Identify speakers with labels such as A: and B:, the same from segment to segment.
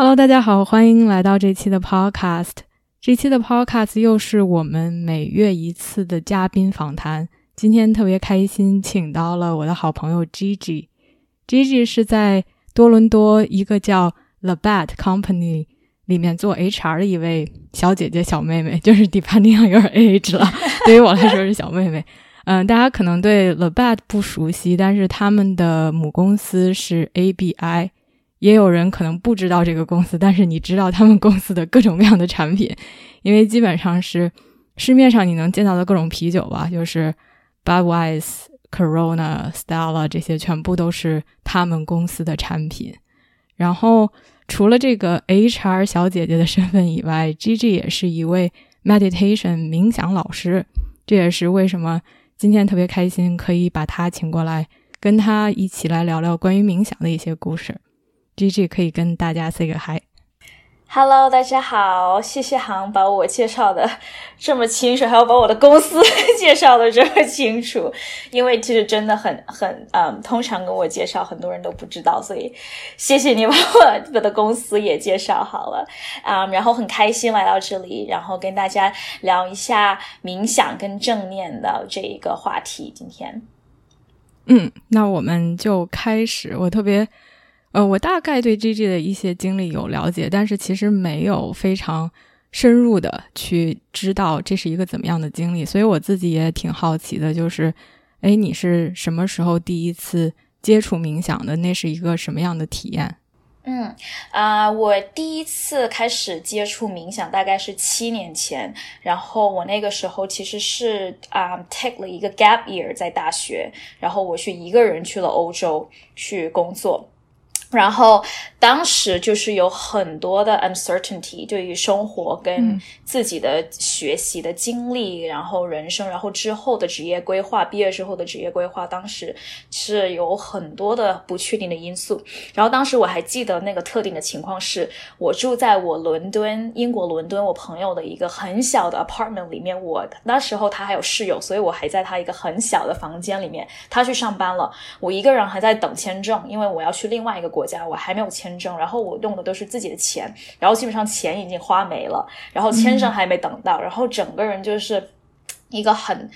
A: Hello，大家好，欢迎来到这期的 Podcast。这期的 Podcast 又是我们每月一次的嘉宾访谈。今天特别开心，请到了我的好朋友 Gigi。Gigi 是在多伦多一个叫 The Bat Company 里面做 HR 的一位小姐姐、小妹妹，就是 Depending on your age 了。对于我来说是小妹妹。嗯，大家可能对 The Bat 不熟悉，但是他们的母公司是 ABI。也有人可能不知道这个公司，但是你知道他们公司的各种各样的产品，因为基本上是市面上你能见到的各种啤酒吧，就是 Budweiser、Corona、Stella 这些全部都是他们公司的产品。然后除了这个 HR 小姐姐的身份以外，Gigi 也是一位 meditation 冥想老师，这也是为什么今天特别开心可以把他请过来，跟他一起来聊聊关于冥想的一些故事。G G 可以跟大家 say 个 hi，Hello，
B: 大家好，谢谢航把我介绍的 这么清楚，还要把我的公司 介绍的这么清楚，因为其实真的很很嗯，通常跟我介绍很多人都不知道，所以谢谢你把我我的公司也介绍好了。啊，然后很开心来到这里，然后跟大家聊一下冥想跟正念的这一个话题，今天，
A: 嗯，那我们就开始，我特别。呃，我大概对 G G 的一些经历有了解，但是其实没有非常深入的去知道这是一个怎么样的经历，所以我自己也挺好奇的，就是，哎，你是什么时候第一次接触冥想的？那是一个什么样的体验？
B: 嗯，啊，我第一次开始接触冥想大概是七年前，然后我那个时候其实是啊，take 了一个 gap year 在大学，然后我去一个人去了欧洲去工作。然后当时就是有很多的 uncertainty，对于生活跟自己的学习的经历，然后人生，然后之后的职业规划，毕业之后的职业规划，当时是有很多的不确定的因素。然后当时我还记得那个特定的情况是，我住在我伦敦，英国伦敦，我朋友的一个很小的 apartment 里面。我那时候他还有室友，所以我还在他一个很小的房间里面。他去上班了，我一个人还在等签证，因为我要去另外一个。国家我还没有签证，然后我用的都是自己的钱，然后基本上钱已经花没了，然后签证还没等到，然后整个人就是一个很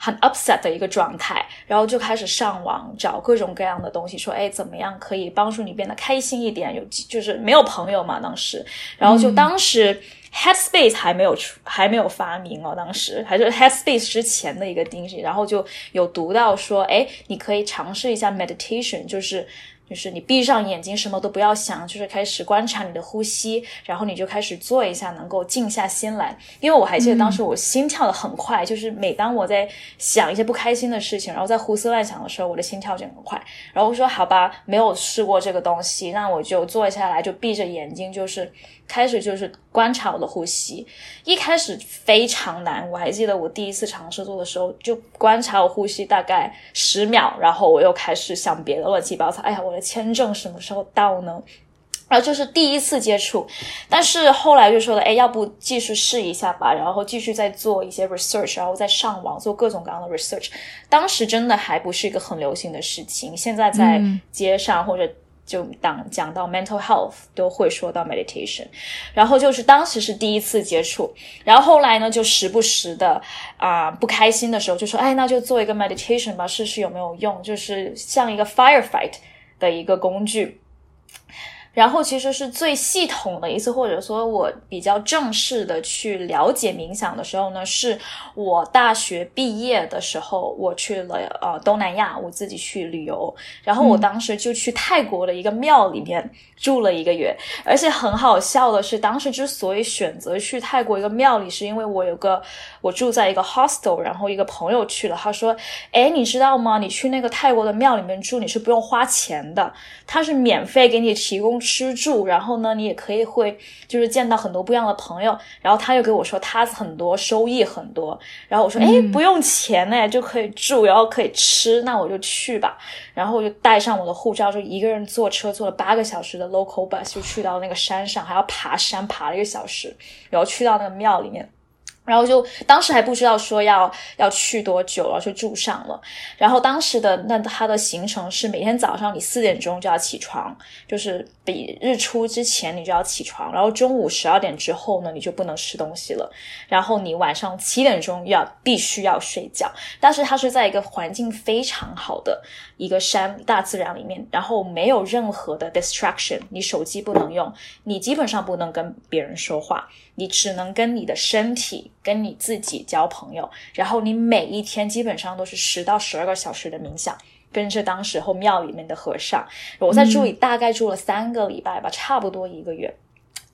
B: 很 upset 的一个状态，然后就开始上网找各种各样的东西，说哎怎么样可以帮助你变得开心一点？有就是没有朋友嘛当时，然后就当时 Headspace 还没有出还没有发明哦，当时还是 Headspace 之前的一个东西，然后就有读到说哎你可以尝试一下 meditation，就是。就是你闭上眼睛，什么都不要想，就是开始观察你的呼吸，然后你就开始做一下，能够静下心来。因为我还记得当时我心跳的很快，就是每当我在想一些不开心的事情，然后在胡思乱想的时候，我的心跳就很快。然后我说好吧，没有试过这个东西，那我就坐下来，就闭着眼睛，就是。开始就是观察我的呼吸，一开始非常难。我还记得我第一次尝试做的时候，就观察我呼吸大概十秒，然后我又开始想别的乱七八糟。哎呀，我的签证什么时候到呢？然后就是第一次接触，但是后来就说了，哎，要不继续试一下吧，然后继续再做一些 research，然后再上网做各种各样的 research。当时真的还不是一个很流行的事情，现在在街上或者。就当讲到 mental health 都会说到 meditation，然后就是当时是第一次接触，然后后来呢就时不时的啊不开心的时候就说哎那就做一个 meditation 吧试试有没有用，就是像一个 firefight 的一个工具。然后其实是最系统的一次，或者说我比较正式的去了解冥想的时候呢，是我大学毕业的时候，我去了呃东南亚，我自己去旅游，然后我当时就去泰国的一个庙里面住了一个月，而且很好笑的是，当时之所以选择去泰国一个庙里，是因为我有个我住在一个 hostel，然后一个朋友去了，他说，哎，你知道吗？你去那个泰国的庙里面住，你是不用花钱的，他是免费给你提供。吃住，然后呢，你也可以会就是见到很多不一样的朋友。然后他又给我说他很多收益很多，然后我说哎不用钱呢就可以住，然后可以吃，那我就去吧。然后我就带上我的护照，就一个人坐车坐了八个小时的 local bus 就去到那个山上，还要爬山爬了一个小时，然后去到那个庙里面。然后就当时还不知道说要要去多久，然后就住上了。然后当时的那他的行程是每天早上你四点钟就要起床，就是比日出之前你就要起床。然后中午十二点之后呢，你就不能吃东西了。然后你晚上七点钟要必须要睡觉。但是它是在一个环境非常好的一个山大自然里面，然后没有任何的 distraction，你手机不能用，你基本上不能跟别人说话。你只能跟你的身体、跟你自己交朋友，然后你每一天基本上都是十到十二个小时的冥想，跟着当时候庙里面的和尚。我在住里大概住了三个礼拜吧，差不多一个月。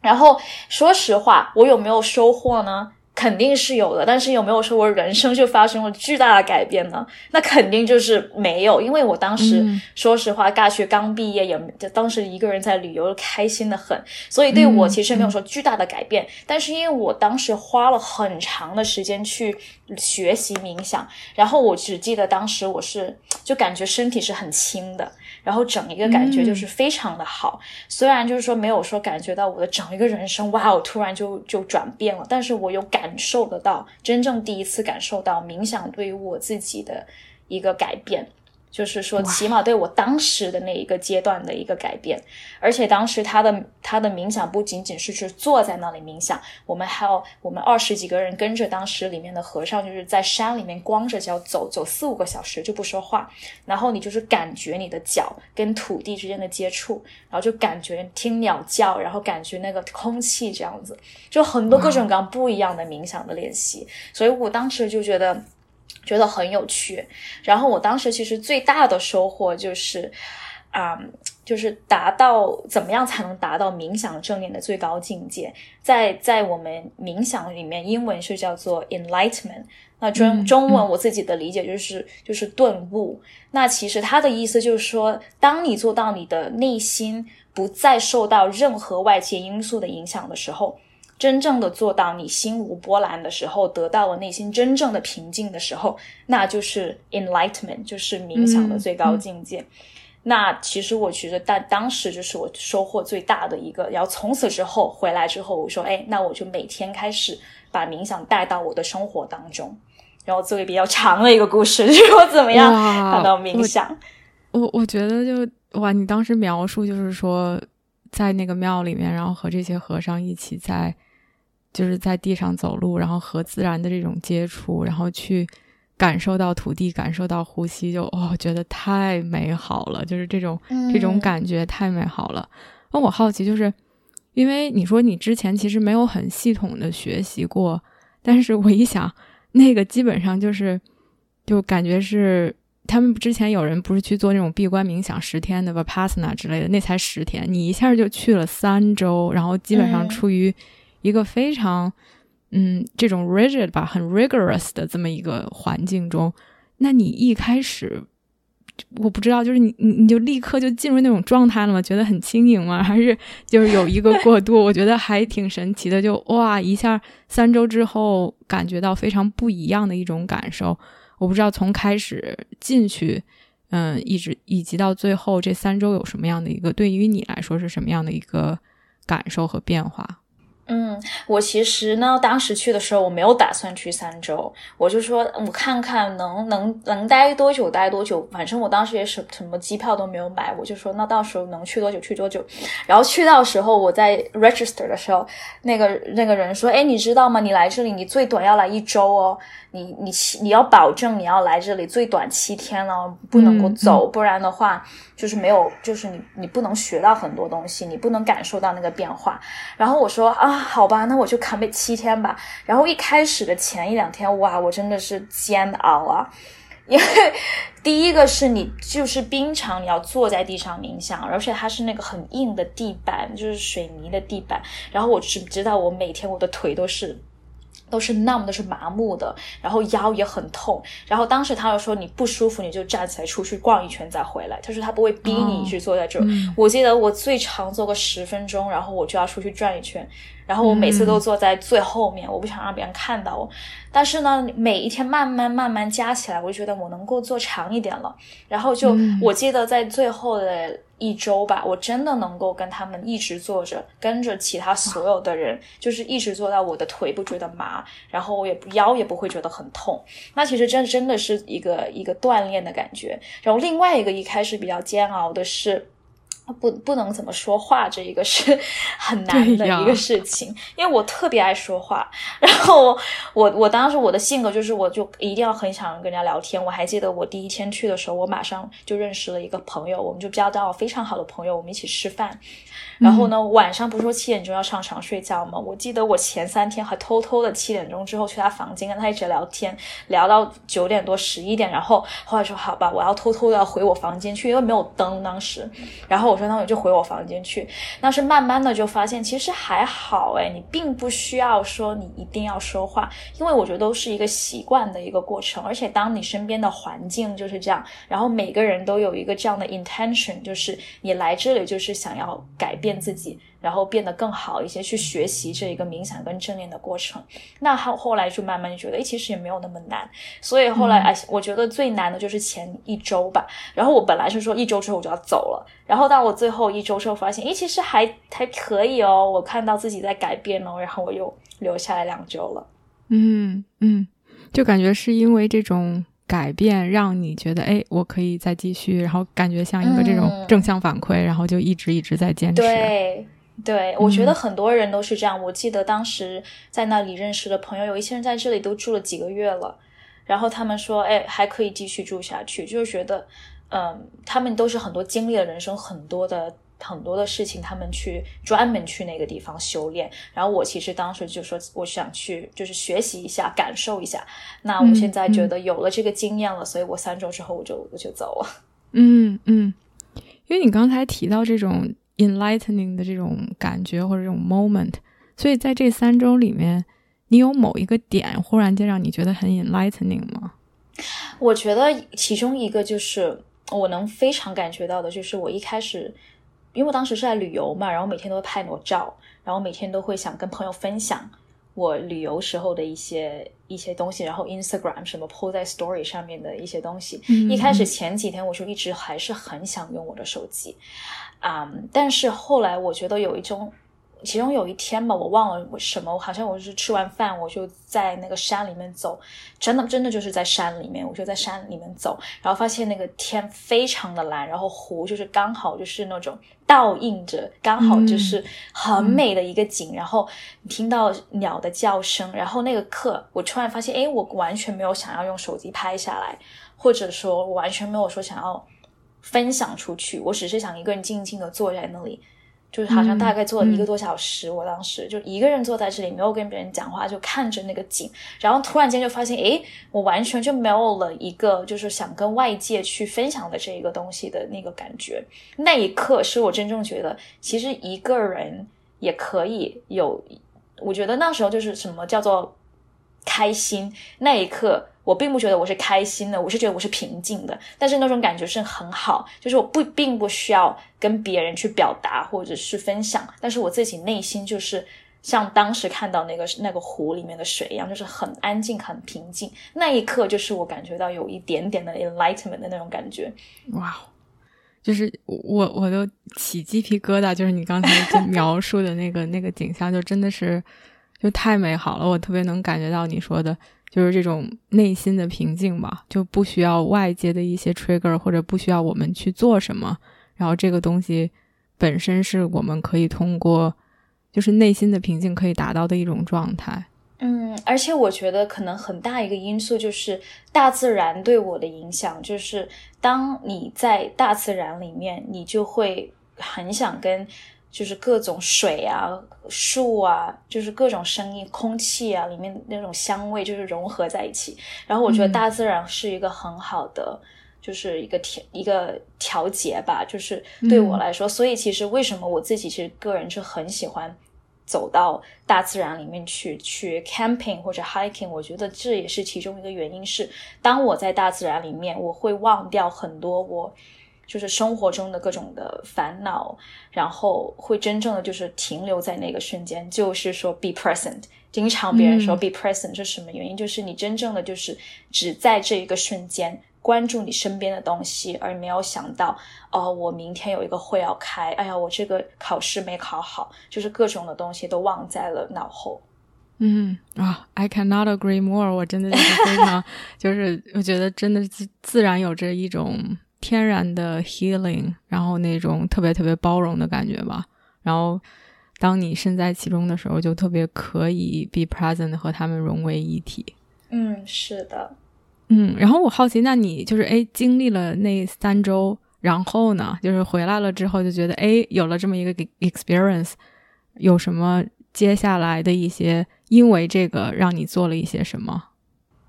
B: 然后说实话，我有没有收获呢？肯定是有的，但是有没有说我人生就发生了巨大的改变呢？那肯定就是没有，因为我当时说实话，大学刚毕业，也就当时一个人在旅游，开心的很，所以对我其实没有说巨大的改变。但是因为我当时花了很长的时间去学习冥想，然后我只记得当时我是就感觉身体是很轻的。然后整一个感觉就是非常的好，虽然就是说没有说感觉到我的整一个人生，哇，我突然就就转变了，但是我有感受得到，真正第一次感受到冥想对于我自己的一个改变。就是说，起码对我当时的那一个阶段的一个改变，而且当时他的他的冥想不仅仅是去坐在那里冥想，我们还有我们二十几个人跟着当时里面的和尚，就是在山里面光着脚走走四五个小时就不说话，然后你就是感觉你的脚跟土地之间的接触，然后就感觉听鸟叫，然后感觉那个空气这样子，就很多各种各样不一样的冥想的练习，所以我当时就觉得。觉得很有趣，然后我当时其实最大的收获就是，啊，就是达到怎么样才能达到冥想正念的最高境界？在在我们冥想里面，英文是叫做 enlightenment，那中中文我自己的理解就是就是顿悟。那其实它的意思就是说，当你做到你的内心不再受到任何外界因素的影响的时候。真正的做到你心无波澜的时候，得到了内心真正的平静的时候，那就是 enlightenment，就是冥想的最高境界。那其实我觉得，但当时就是我收获最大的一个。然后从此之后回来之后，我说，哎，那我就每天开始把冥想带到我的生活当中。然后作为比较长的一个故事，就是我怎么样看到冥想。
A: 我我觉得就哇，你当时描述就是说，在那个庙里面，然后和这些和尚一起在。就是在地上走路，然后和自然的这种接触，然后去感受到土地，感受到呼吸，就哦，觉得太美好了。就是这种这种感觉太美好了。那我好奇，就是因为你说你之前其实没有很系统的学习过，但是我一想，那个基本上就是就感觉是他们之前有人不是去做那种闭关冥想十天的 vipassana 之类的，那才十天，你一下就去了三周，然后基本上出于。一个非常，嗯，这种 rigid 吧，很 rigorous 的这么一个环境中，那你一开始，我不知道，就是你你你就立刻就进入那种状态了吗？觉得很轻盈吗？还是就是有一个过渡？我觉得还挺神奇的，就哇一下三周之后感觉到非常不一样的一种感受。我不知道从开始进去，嗯，一直以及到最后这三周有什么样的一个对于你来说是什么样的一个感受和变化？
B: 嗯，我其实呢，当时去的时候我没有打算去三周，我就说我看看能能能待多久待多久，反正我当时也什什么机票都没有买，我就说那到时候能去多久去多久。然后去到时候我在 register 的时候，那个那个人说，哎，你知道吗？你来这里你最短要来一周哦。你你七你要保证你要来这里最短七天哦，不能够走，不然的话就是没有，就是你你不能学到很多东西，你不能感受到那个变化。然后我说啊，好吧，那我就扛背七天吧。然后一开始的前一两天，哇，我真的是煎熬啊，因为第一个是你就是冰场，你要坐在地上冥想，而且它是那个很硬的地板，就是水泥的地板。然后我只知道我每天我的腿都是。都是 numb，都是麻木的，然后腰也很痛。然后当时他就说你不舒服，你就站起来出去逛一圈再回来。他说他不会逼你去坐在这儿。我记得我最长坐个十分钟，然后我就要出去转一圈。然后我每次都坐在最后面，我不想让别人看到我。但是呢，每一天慢慢慢慢加起来，我就觉得我能够坐长一点了。然后就我记得在最后的一周吧，我真的能够跟他们一直坐着，跟着其他所有的人，就是一直坐到我的腿不觉得麻，然后我也腰也不会觉得很痛。那其实真真的是一个一个锻炼的感觉。然后另外一个一开始比较煎熬的是。不不能怎么说话，这一个是很难的一个事情，因为我特别爱说话。然后我我当时我的性格就是，我就一定要很想跟人家聊天。我还记得我第一天去的时候，我马上就认识了一个朋友，我们就交到非常好的朋友，我们一起吃饭。然后呢，晚上不是说七点钟要上床睡觉吗？我记得我前三天还偷偷的七点钟之后去他房间跟他一直聊天，聊到九点多十一点。然后后来说好吧，我要偷偷的回我房间去，因为没有灯当时。然后我说那我就回我房间去。但是慢慢的就发现其实还好哎，你并不需要说你一定要说话，因为我觉得都是一个习惯的一个过程。而且当你身边的环境就是这样，然后每个人都有一个这样的 intention，就是你来这里就是想要改。变自己，然后变得更好一些，去学习这一个冥想跟正念的过程。那后后来就慢慢就觉得，哎，其实也没有那么难。所以后来，哎，我觉得最难的就是前一周吧。然后我本来是说一周之后我就要走了，然后到我最后一周之后发现，哎，其实还还可以哦。我看到自己在改变哦，然后我又留下来两周了。
A: 嗯嗯，就感觉是因为这种。改变让你觉得，哎，我可以再继续，然后感觉像一个这种正向反馈，然后就一直一直在坚持。
B: 对，对，我觉得很多人都是这样。我记得当时在那里认识的朋友，有一些人在这里都住了几个月了，然后他们说，哎，还可以继续住下去，就是觉得，嗯，他们都是很多经历了人生很多的。很多的事情，他们去专门去那个地方修炼。然后我其实当时就说，我想去就是学习一下，感受一下。那我现在觉得有了这个经验了，所以我三周之后我就我就走了。
A: 嗯嗯，因为你刚才提到这种 enlightening 的这种感觉或者这种 moment，所以在这三周里面，你有某一个点忽然间让你觉得很 enlightening 吗？
B: 我觉得其中一个就是我能非常感觉到的，就是我一开始。因为我当时是在旅游嘛，然后每天都会拍裸照，然后每天都会想跟朋友分享我旅游时候的一些一些东西，然后 Instagram 什么 po 在 Story 上面的一些东西。一开始前几天我就一直还是很想用我的手机，啊，但是后来我觉得有一种。其中有一天吧，我忘了什么，好像我是吃完饭，我就在那个山里面走，真的真的就是在山里面，我就在山里面走，然后发现那个天非常的蓝，然后湖就是刚好就是那种倒映着，刚好就是很美的一个景，然后听到鸟的叫声，然后那个刻，我突然发现，哎，我完全没有想要用手机拍下来，或者说我完全没有说想要分享出去，我只是想一个人静静的坐在那里。就是好像大概坐了一个多小时，我当时就一个人坐在这里，没有跟别人讲话，就看着那个景，然后突然间就发现，诶，我完全就没有了一个就是想跟外界去分享的这一个东西的那个感觉。那一刻是我真正觉得，其实一个人也可以有。我觉得那时候就是什么叫做开心，那一刻。我并不觉得我是开心的，我是觉得我是平静的，但是那种感觉是很好，就是我不并不需要跟别人去表达或者是分享，但是我自己内心就是像当时看到那个那个湖里面的水一样，就是很安静、很平静。那一刻，就是我感觉到有一点点的 enlightenment 的那种感觉。
A: 哇，就是我我都起鸡皮疙瘩，就是你刚才描述的那个 那个景象，就真的是就太美好了，我特别能感觉到你说的。就是这种内心的平静吧，就不需要外界的一些 trigger，或者不需要我们去做什么。然后这个东西本身是我们可以通过，就是内心的平静可以达到的一种状态。
B: 嗯，而且我觉得可能很大一个因素就是大自然对我的影响，就是当你在大自然里面，你就会很想跟。就是各种水啊、树啊，就是各种声音、空气啊，里面那种香味就是融合在一起。然后我觉得大自然是一个很好的，就是一个调一个调节吧。就是对我来说，所以其实为什么我自己其实个人是很喜欢走到大自然里面去，去 camping 或者 hiking，我觉得这也是其中一个原因。是当我在大自然里面，我会忘掉很多我就是生活中的各种的烦恼，然后会真正的就是停留在那个瞬间，就是说 be present。经常别人说 be present 是什么原因？就是你真正的就是只在这一个瞬间。关注你身边的东西，而没有想到，哦，我明天有一个会要开，哎呀，我这个考试没考好，就是各种的东西都忘在了脑后。
A: 嗯啊，I cannot agree more。我真的是非常，就是我觉得真的自自然有着一种天然的 healing，然后那种特别特别包容的感觉吧。然后当你身在其中的时候，就特别可以 be present 和他们融为一体。
B: 嗯，是的。
A: 嗯，然后我好奇，那你就是哎，经历了那三周，然后呢，就是回来了之后，就觉得哎，有了这么一个 experience，有什么接下来的一些，因为这个让你做了一些什么？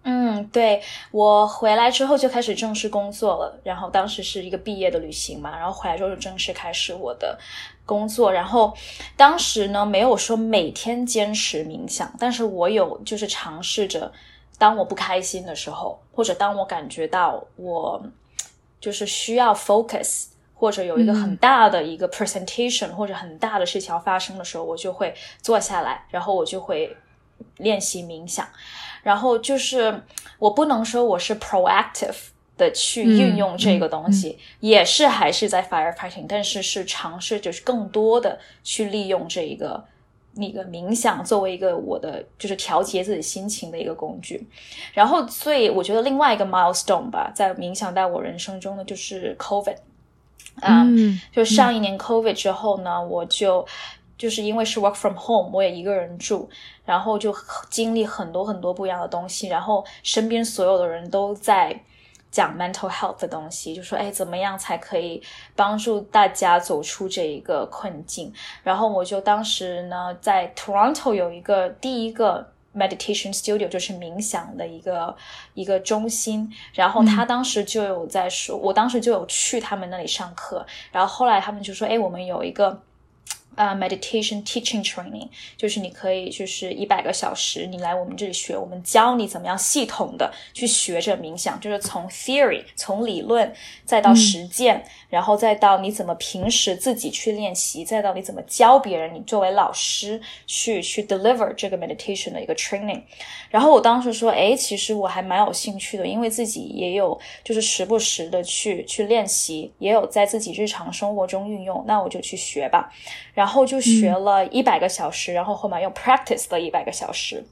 B: 嗯，对我回来之后就开始正式工作了，然后当时是一个毕业的旅行嘛，然后回来之后就正式开始我的工作，然后当时呢没有说每天坚持冥想，但是我有就是尝试着。当我不开心的时候，或者当我感觉到我就是需要 focus，或者有一个很大的一个 presentation，或者很大的事情要发生的时候，我就会坐下来，然后我就会练习冥想。然后就是我不能说我是 proactive 的去运用这个东西，也是还是在 firefighting，但是是尝试就是更多的去利用这一个。那个冥想作为一个我的就是调节自己心情的一个工具，然后所以我觉得另外一个 milestone 吧，在冥想在我人生中的就是 COVID，嗯，就上一年 COVID 之后呢，我就就是因为是 work from home，我也一个人住，然后就经历很多很多不一样的东西，然后身边所有的人都在。讲 mental health 的东西，就说哎，怎么样才可以帮助大家走出这一个困境？然后我就当时呢，在 Toronto 有一个第一个 meditation studio，就是冥想的一个一个中心。然后他当时就有在说，我当时就有去他们那里上课。然后后来他们就说，哎，我们有一个。啊，meditation teaching training 就是你可以就是一百个小时，你来我们这里学，我们教你怎么样系统的去学着冥想，就是从 theory 从理论再到实践，然后再到你怎么平时自己去练习，再到你怎么教别人，你作为老师去去 deliver 这个 meditation 的一个 training。然后我当时说，哎，其实我还蛮有兴趣的，因为自己也有就是时不时的去去练习，也有在自己日常生活中运用，那我就去学吧。然后就学了一百个小时，然后后面又 practice 了一百个小时，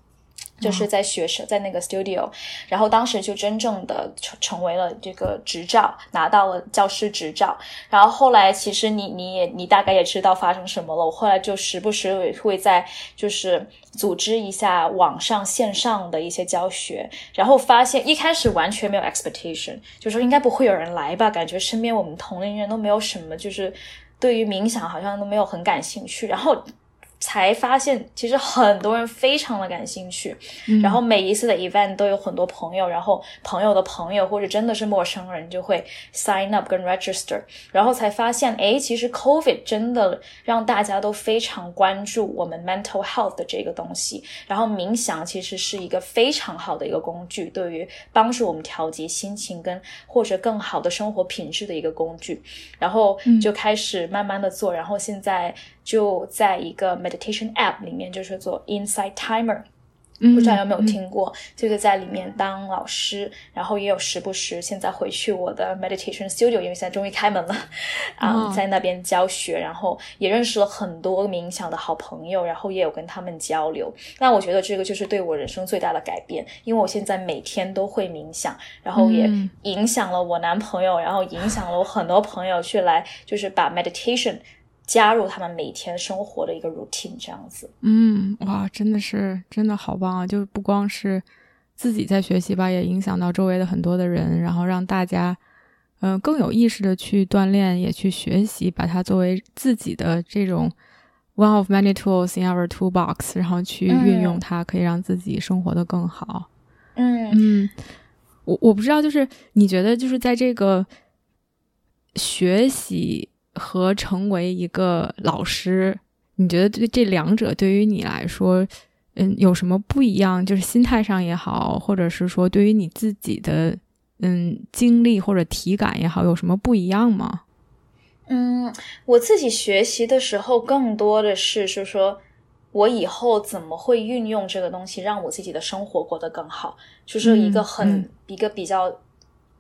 B: 就是在学生在那个 studio，然后当时就真正的成成为了这个执照，拿到了教师执照。然后后来其实你你也你大概也知道发生什么了。我后来就时不时也会在就是组织一下网上线上的一些教学，然后发现一开始完全没有 expectation，就说应该不会有人来吧，感觉身边我们同龄人都没有什么就是。对于冥想好像都没有很感兴趣，然后。才发现，其实很多人非常的感兴趣，然后每一次的 event 都有很多朋友，然后朋友的朋友或者真的是陌生人就会 sign up 跟 register，然后才发现，哎，其实 COVID 真的让大家都非常关注我们 mental health 的这个东西，然后冥想其实是一个非常好的一个工具，对于帮助我们调节心情跟或者更好的生活品质的一个工具，然后就开始慢慢的做，然后现在。就在一个 meditation app 里面，就是做 Inside Timer 不知道有没有听过？就是在里面当老师，然后也有时不时现在回去我的 meditation studio，因为现在终于开门了，啊，在那边教学，然后也认识了很多冥想的好朋友，然后也有跟他们交流。那我觉得这个就是对我人生最大的改变，因为我现在每天都会冥想，然后也影响了我男朋友，然后影响了我很多朋友去来，就是把 meditation。加入他们每天生活的一个 routine，这样子。
A: 嗯，哇，真的是真的好棒啊！就不光是自己在学习吧，也影响到周围的很多的人，然后让大家嗯更有意识的去锻炼，也去学习，把它作为自己的这种 one of many tools in our toolbox，然后去运用它，可以让自己生活的更好。
B: 嗯
A: 嗯，我我不知道，就是你觉得，就是在这个学习。和成为一个老师，你觉得这这两者对于你来说，嗯，有什么不一样？就是心态上也好，或者是说对于你自己的嗯经历或者体感也好，有什么不一样吗？
B: 嗯，我自己学习的时候，更多的是是说，我以后怎么会运用这个东西，让我自己的生活过得更好，就是一个很一个比较。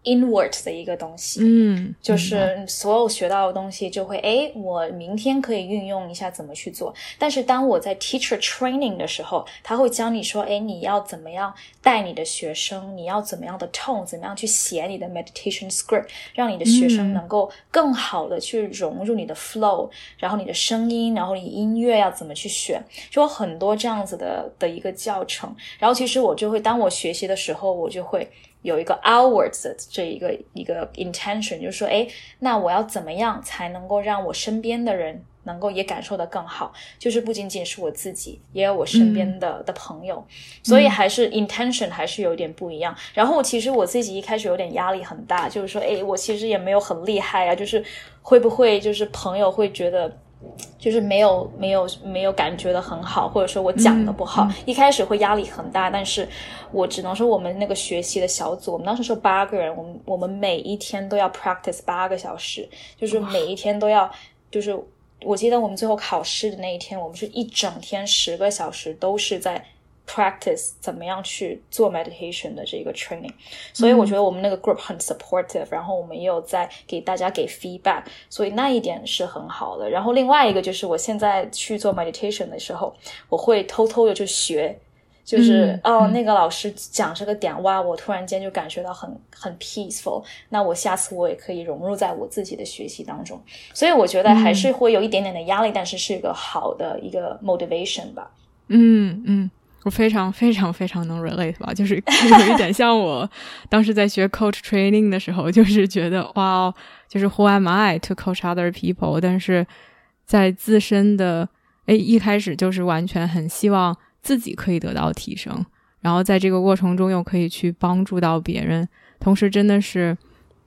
B: Inward 的一个东西，
A: 嗯，
B: 就是所有学到的东西就会，哎，我明天可以运用一下怎么去做。但是当我在 teacher training 的时候，他会教你说，哎，你要怎么样带你的学生，你要怎么样的 tone，怎么样去写你的 meditation script，让你的学生能够更好的去融入你的 flow，然后你的声音，然后你音乐要怎么去选，就有很多这样子的的一个教程。然后其实我就会，当我学习的时候，我就会。有一个 outwards 的这一个一个 intention，就是说，哎，那我要怎么样才能够让我身边的人能够也感受的更好？就是不仅仅是我自己，也有我身边的的朋友，所以还是 intention 还是有点不一样。然后其实我自己一开始有点压力很大，就是说，哎，我其实也没有很厉害啊，就是会不会就是朋友会觉得。就是没有没有没有感觉的很好，或者说我讲的不好，一开始会压力很大。但是我只能说，我们那个学习的小组，我们当时是八个人，我们我们每一天都要 practice 八个小时，就是每一天都要，就是我记得我们最后考试的那一天，我们是一整天十个小时都是在。Practice 怎么样去做 meditation 的这个 training，所以我觉得我们那个 group 很 supportive，然后我们也有在给大家给 feedback，所以那一点是很好的。然后另外一个就是我现在去做 meditation 的时候，我会偷偷的去学，就是哦那个老师讲这个点哇，我突然间就感觉到很很 peaceful，那我下次我也可以融入在我自己的学习当中。所以我觉得还是会有一点点的压力，但是是一个好的一个 motivation 吧。
A: 嗯嗯。我非常非常非常能 relate 吧，就是 有一点像我当时在学 coach training 的时候，就是觉得哇，就是 who am I to coach other people？但是在自身的哎一开始就是完全很希望自己可以得到提升，然后在这个过程中又可以去帮助到别人，同时真的是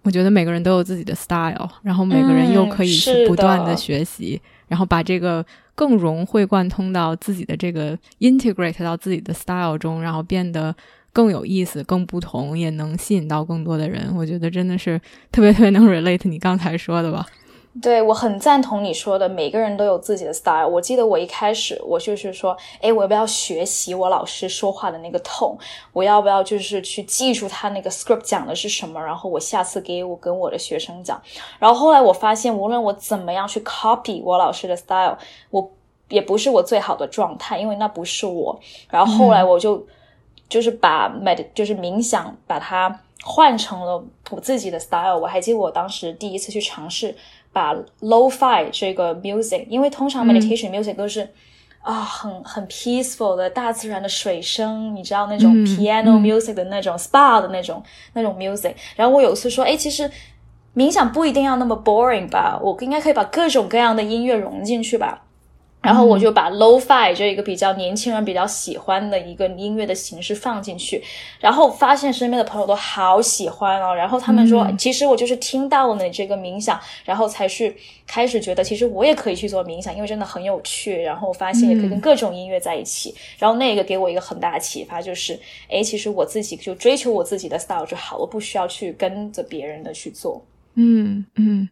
A: 我觉得每个人都有自己的 style，然后每个人又可以去不断的。学习，然后把这个。更融会贯通到自己的这个 integrate 到自己的 style 中，然后变得更有意思、更不同，也能吸引到更多的人。我觉得真的是特别特别能 relate 你刚才说的吧。
B: 对，我很赞同你说的，每个人都有自己的 style。我记得我一开始，我就是说，哎，我要不要学习我老师说话的那个 tone？我要不要就是去记住他那个 script 讲的是什么？然后我下次给我跟我的学生讲。然后后来我发现，无论我怎么样去 copy 我老师的 style，我也不是我最好的状态，因为那不是我。然后后来我就就是把 med 就是冥想，把它换成了我自己的 style。我还记得我当时第一次去尝试。把 low-fi 这个 music，因为通常 meditation music 都是啊很很 peaceful 的大自然的水声，你知道那种 piano music 的那种 spa 的那种那种 music。然后我有一次说，哎，其实冥想不一定要那么 boring 吧，我应该可以把各种各样的音乐融进去吧。然后我就把 low-fi 这一个比较年轻人比较喜欢的一个音乐的形式放进去，然后发现身边的朋友都好喜欢哦。然后他们说，其实我就是听到了你这个冥想，然后才去开始觉得，其实我也可以去做冥想，因为真的很有趣。然后发现也可以跟各种音乐在一起。然后那个给我一个很大的启发，就是，哎，其实我自己就追求我自己的 style 就好，我不需要去跟着别人的去做。
A: 嗯嗯。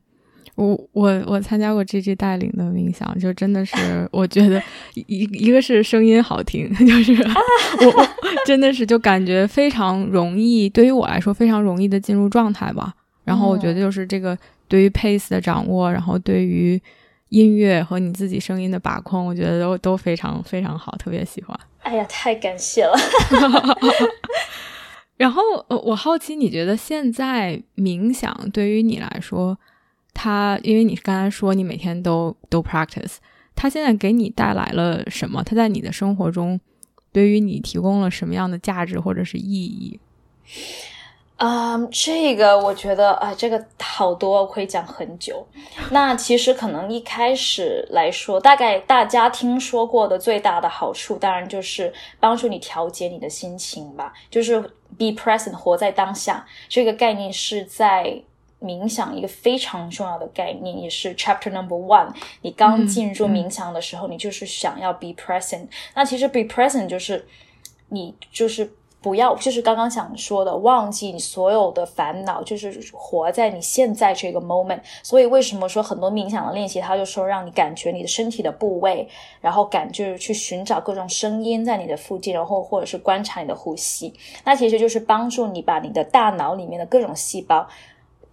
A: 我我我参加过 G G 带领的冥想，就真的是我觉得一一个是声音好听，就是我我真的是就感觉非常容易，对于我来说非常容易的进入状态吧。然后我觉得就是这个对于 pace 的掌握，然后对于音乐和你自己声音的把控，我觉得都都非常非常好，特别喜欢。
B: 哎呀，太感谢了。
A: 然后我好奇，你觉得现在冥想对于你来说？他，因为你刚才说你每天都都 practice，他现在给你带来了什么？他在你的生活中，对于你提供了什么样的价值或者是意义？
B: 嗯，这个我觉得啊，这个好多可以讲很久。那其实可能一开始来说，大概大家听说过的最大的好处，当然就是帮助你调节你的心情吧，就是 be present，活在当下。这个概念是在。冥想一个非常重要的概念，也是 Chapter Number One。你刚进入冥想的时候，你就是想要 be present。那其实 be present 就是你就是。不要，就是刚刚想说的，忘记你所有的烦恼，就是活在你现在这个 moment。所以为什么说很多冥想的练习，他就说让你感觉你的身体的部位，然后感就是去寻找各种声音在你的附近，然后或者是观察你的呼吸。那其实就是帮助你把你的大脑里面的各种细胞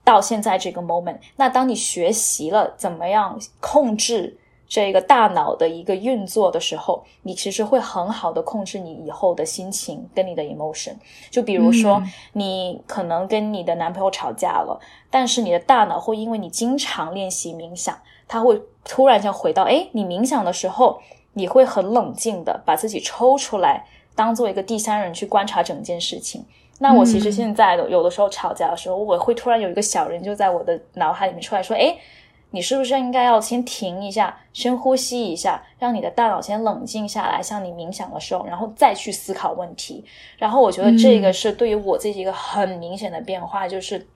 B: 到现在这个 moment。那当你学习了怎么样控制。这个大脑的一个运作的时候，你其实会很好的控制你以后的心情跟你的 emotion。就比如说，你可能跟你的男朋友吵架了，但是你的大脑会因为你经常练习冥想，它会突然间回到，哎，你冥想的时候，你会很冷静的把自己抽出来，当做一个第三人去观察整件事情。那我其实现在的有的时候吵架的时候，我会突然有一个小人就在我的脑海里面出来说，哎。你是不是应该要先停一下，深呼吸一下，让你的大脑先冷静下来，像你冥想的时候，然后再去思考问题。然后我觉得这个是对于我自己一个很明显的变化，就是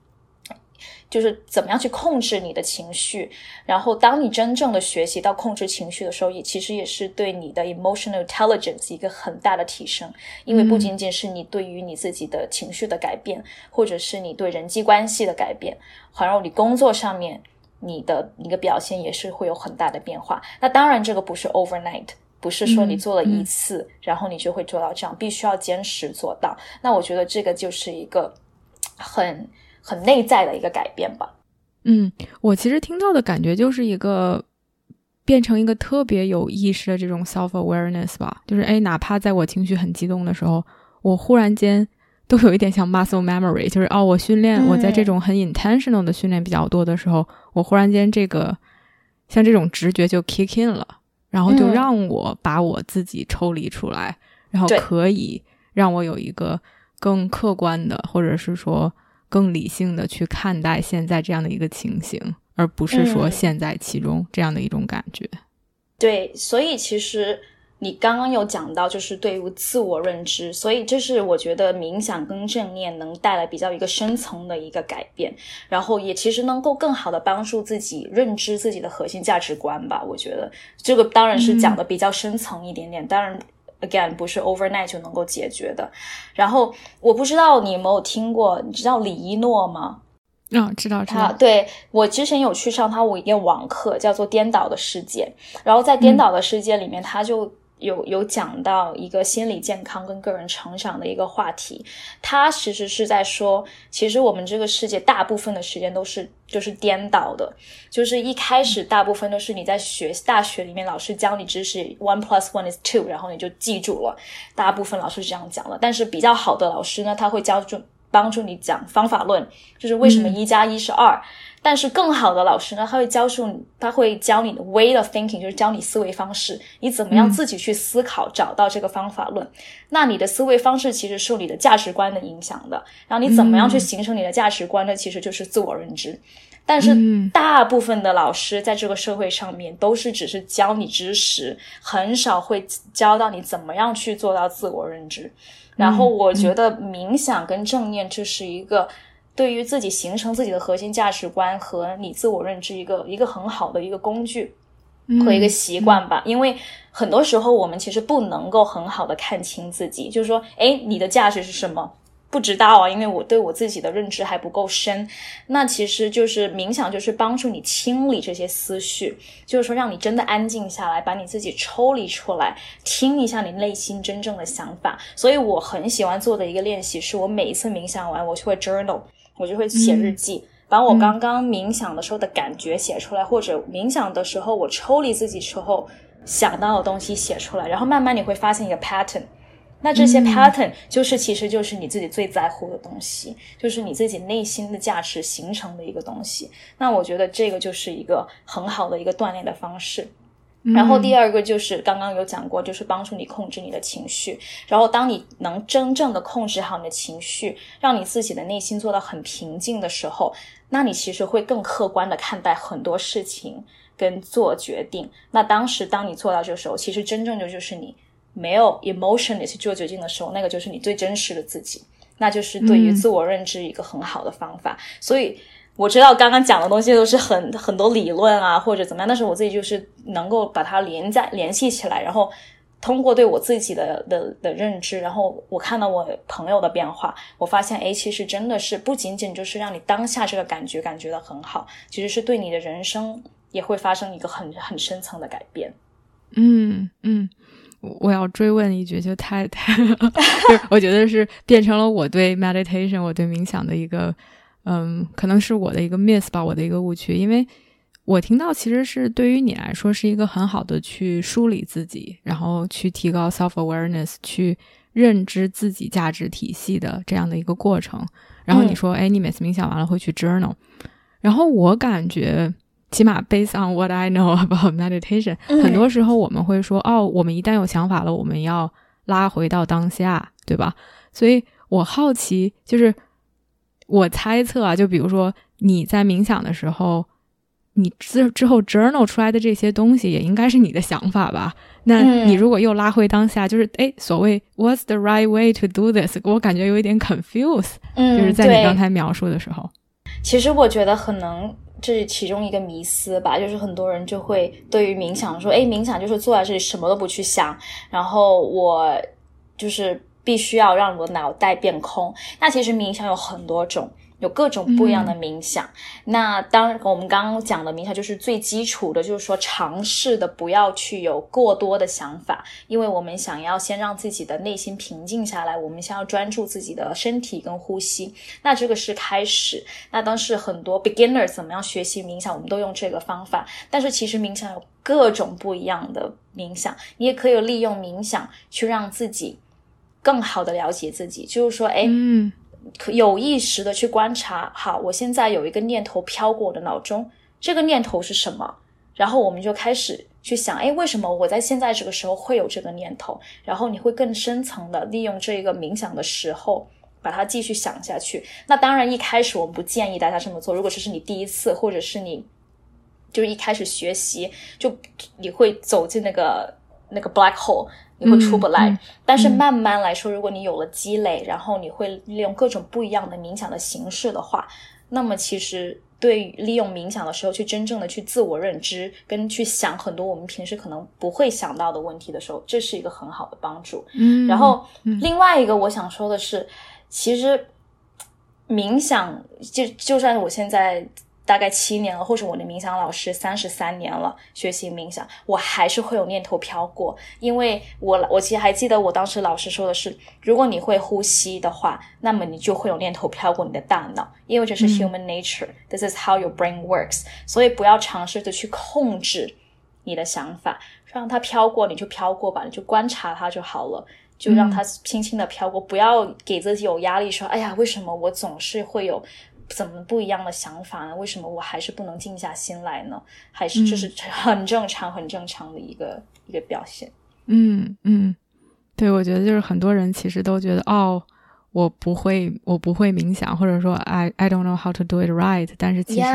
B: 就是怎么样去控制你的情绪。然后当你真正的学习到控制情绪的时候，也其实也是对你的 emotional intelligence 一个很大的提升。因为不仅仅是你对于你自己的情绪的改变，或者是你对人际关系的改变，还有你工作上面。你的一个表现也是会有很大的变化。那当然，这个不是 overnight，不是说你做了一次，然后你就会做到这样，必须要坚持做到。那我觉得这个就是一个很很内在的一个改变吧。
A: 嗯，我其实听到的感觉就是一个变成一个特别有意识的这种 self awareness 吧。就是哎，哪怕在我情绪很激动的时候，我忽然间。都有一点像 muscle memory，就是哦，我训练我在这种很 intentional 的训练比较多的时候，我忽然间这个像这种直觉就 kick in 了，然后就让我把我自己抽离出来，然后可以让我有一个更客观的，或者是说更理性的去看待现在这样的一个情形，而不是说陷在其中这样的一种感觉。
B: 对，所以其实。你刚刚有讲到，就是对于自我认知，所以这是我觉得冥想跟正念能带来比较一个深层的一个改变，然后也其实能够更好的帮助自己认知自己的核心价值观吧。我觉得这个当然是讲的比较深层一点点，当然 again 不是 overnight 就能够解决的。然后我不知道你有没有听过，你知道李一诺吗？
A: 嗯，知道知道。
B: 对我之前有去上他我一个网课，叫做《颠倒的世界》，然后在《颠倒的世界》里面，他就。有有讲到一个心理健康跟个人成长的一个话题，他其实是在说，其实我们这个世界大部分的时间都是就是颠倒的，就是一开始大部分都是你在学大学里面老师教你知识，one plus one is two，然后你就记住了，大部分老师是这样讲的，但是比较好的老师呢，他会教助帮助你讲方法论，就是为什么一加一是二。但是更好的老师呢，他会教授你，他会教你的 way of thinking，就是教你思维方式，你怎么样自己去思考，找到这个方法论。那你的思维方式其实受你的价值观的影响的，然后你怎么样去形成你的价值观呢？其实就是自我认知。但是大部分的老师在这个社会上面都是只是教你知识，很少会教到你怎么样去做到自我认知。然后我觉得冥想跟正念这是一个。对于自己形成自己的核心价值观和你自我认知一个一个很好的一个工具和一个习惯吧，因为很多时候我们其实不能够很好的看清自己，就是说，哎，你的价值是什么？不知道啊，因为我对我自己的认知还不够深。那其实就是冥想，就是帮助你清理这些思绪，就是说让你真的安静下来，把你自己抽离出来，听一下你内心真正的想法。所以我很喜欢做的一个练习，是我每一次冥想完，我就会 journal。我就会写日记，把我刚刚冥想的时候的感觉写出来，或者冥想的时候我抽离自己时候想到的东西写出来，然后慢慢你会发现一个 pattern，那这些 pattern 就是其实就是你自己最在乎的东西，就是你自己内心的价值形成的一个东西。那我觉得这个就是一个很好的一个锻炼的方式。然后第二个就是刚刚有讲过，就是帮助你控制你的情绪。然后当你能真正的控制好你的情绪，让你自己的内心做到很平静的时候，那你其实会更客观的看待很多事情跟做决定。那当时当你做到这个时候，其实真正的就是你没有 emotion 去做决定的时候，那个就是你最真实的自己，那就是对于自我认知一个很好的方法。所以。我知道刚刚讲的东西都是很很多理论啊，或者怎么样，但是我自己就是能够把它连在联系起来，然后通过对我自己的的的认知，然后我看到我朋友的变化，我发现，哎，其实真的是不仅仅就是让你当下这个感觉感觉到很好，其实是对你的人生也会发生一个很很深层的改变。
A: 嗯嗯，我要追问一句，就太太，我觉得是变成了我对 meditation，我对冥想的一个。嗯，可能是我的一个 miss 吧，我的一个误区，因为我听到其实是对于你来说是一个很好的去梳理自己，然后去提高 self awareness，去认知自己价值体系的这样的一个过程。然后你说，哎，你每次冥想完了会去 journal，然后我感觉，起码 based on what I know about meditation，很多时候我们会说，哦，我们一旦有想法了，我们要拉回到当下，对吧？所以我好奇，就是。我猜测啊，就比如说你在冥想的时候，你之之后 journal 出来的这些东西，也应该是你的想法吧？那你如果又拉回当下，就是哎，所谓 What's the right way to do this？我感觉有一点 confuse，嗯就是在你刚才描述的时候。
B: 其实我觉得可能这是其中一个迷思吧，就是很多人就会对于冥想说，哎，冥想就是坐在这里什么都不去想，然后我就是。必须要让我的脑袋变空。那其实冥想有很多种，有各种不一样的冥想。那当我们刚刚讲的冥想，就是最基础的，就是说尝试的不要去有过多的想法，因为我们想要先让自己的内心平静下来，我们先要专注自己的身体跟呼吸。那这个是开始。那当时很多 beginners 怎么样学习冥想，我们都用这个方法。但是其实冥想有各种不一样的冥想，你也可以利用冥想去让自己。更好的了解自己，就是说，哎，有意识的去观察。好，我现在有一个念头飘过我的脑中，这个念头是什么？然后我们就开始去想，哎，为什么我在现在这个时候会有这个念头？然后你会更深层的利用这个冥想的时候，把它继续想下去。那当然，一开始我们不建议大家这么做。如果这是你第一次，或者是你就是一开始学习，就 你会走进那个那个 black hole。你会出不来，但是慢慢来说，如果你有了积累，然后你会利用各种不一样的冥想的形式的话，那么其实对利用冥想的时候去真正的去自我认知，跟去想很多我们平时可能不会想到的问题的时候，这是一个很好的帮助。
A: 嗯，
B: 然后另外一个我想说的是，其实冥想就就算我现在。大概七年了，或者我的冥想老师三十三年了，学习冥想，我还是会有念头飘过。因为我我其实还记得我当时老师说的是，如果你会呼吸的话，那么你就会有念头飘过你的大脑，因为这是 human nature，this is how your brain works。所以不要尝试着去控制你的想法，让它飘过你就飘过吧，你就观察它就好了，就让它轻轻的飘过，不要给自己有压力，说哎呀，为什么我总是会有。怎么不一样的想法呢？为什么我还是不能静下心来呢？还是就是 很正常、很正常的一个一个表现。
A: 嗯嗯，对，我觉得就是很多人其实都觉得哦，我不会，我不会冥想，或者说 I I don't know how to do it right。但是其实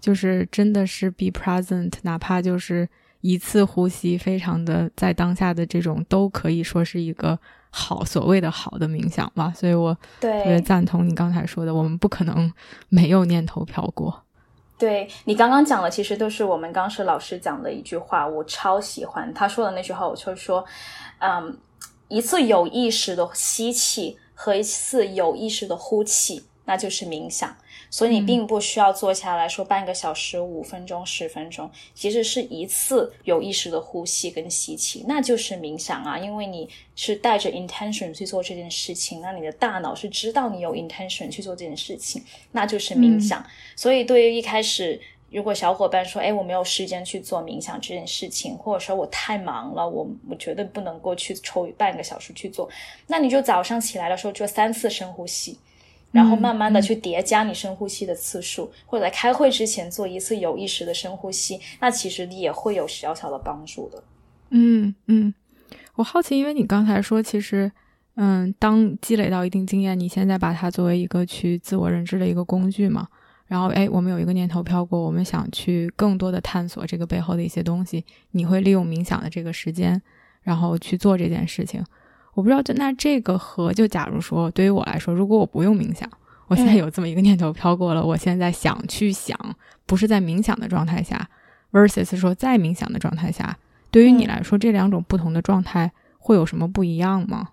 A: 就是真的是 be present，哪怕就是一次呼吸，非常的在当下的这种，都可以说是一个。好，所谓的好的冥想吧，所以我特别赞同你刚才说的，我们不可能没有念头飘过。
B: 对你刚刚讲的，其实都是我们当时老师讲的一句话，我超喜欢他说的那句话，我就说，嗯，一次有意识的吸气和一次有意识的呼气，那就是冥想。所以你并不需要坐下来说半个小时、五分钟、十分钟，其实是一次有意识的呼吸跟吸气，那就是冥想啊。因为你是带着 intention 去做这件事情，那你的大脑是知道你有 intention 去做这件事情，那就是冥想。所以对于一开始，如果小伙伴说，哎，我没有时间去做冥想这件事情，或者说我太忙了，我我绝对不能够去抽半个小时去做，那你就早上起来的时候做三次深呼吸。然后慢慢的去叠加你深呼吸的次数，或者在开会之前做一次有意识的深呼吸，那其实也会有小小的帮助的。
A: 嗯嗯，我好奇，因为你刚才说，其实，嗯，当积累到一定经验，你现在把它作为一个去自我认知的一个工具嘛。然后，哎，我们有一个念头飘过，我们想去更多的探索这个背后的一些东西，你会利用冥想的这个时间，然后去做这件事情。我不知道，就那这个和就假如说，对于我来说，如果我不用冥想，我现在有这么一个念头飘过了，我现在想去想，不是在冥想的状态下，versus 说在冥想的状态下，对于你来说，这两种不同的状态会有什么不一样吗？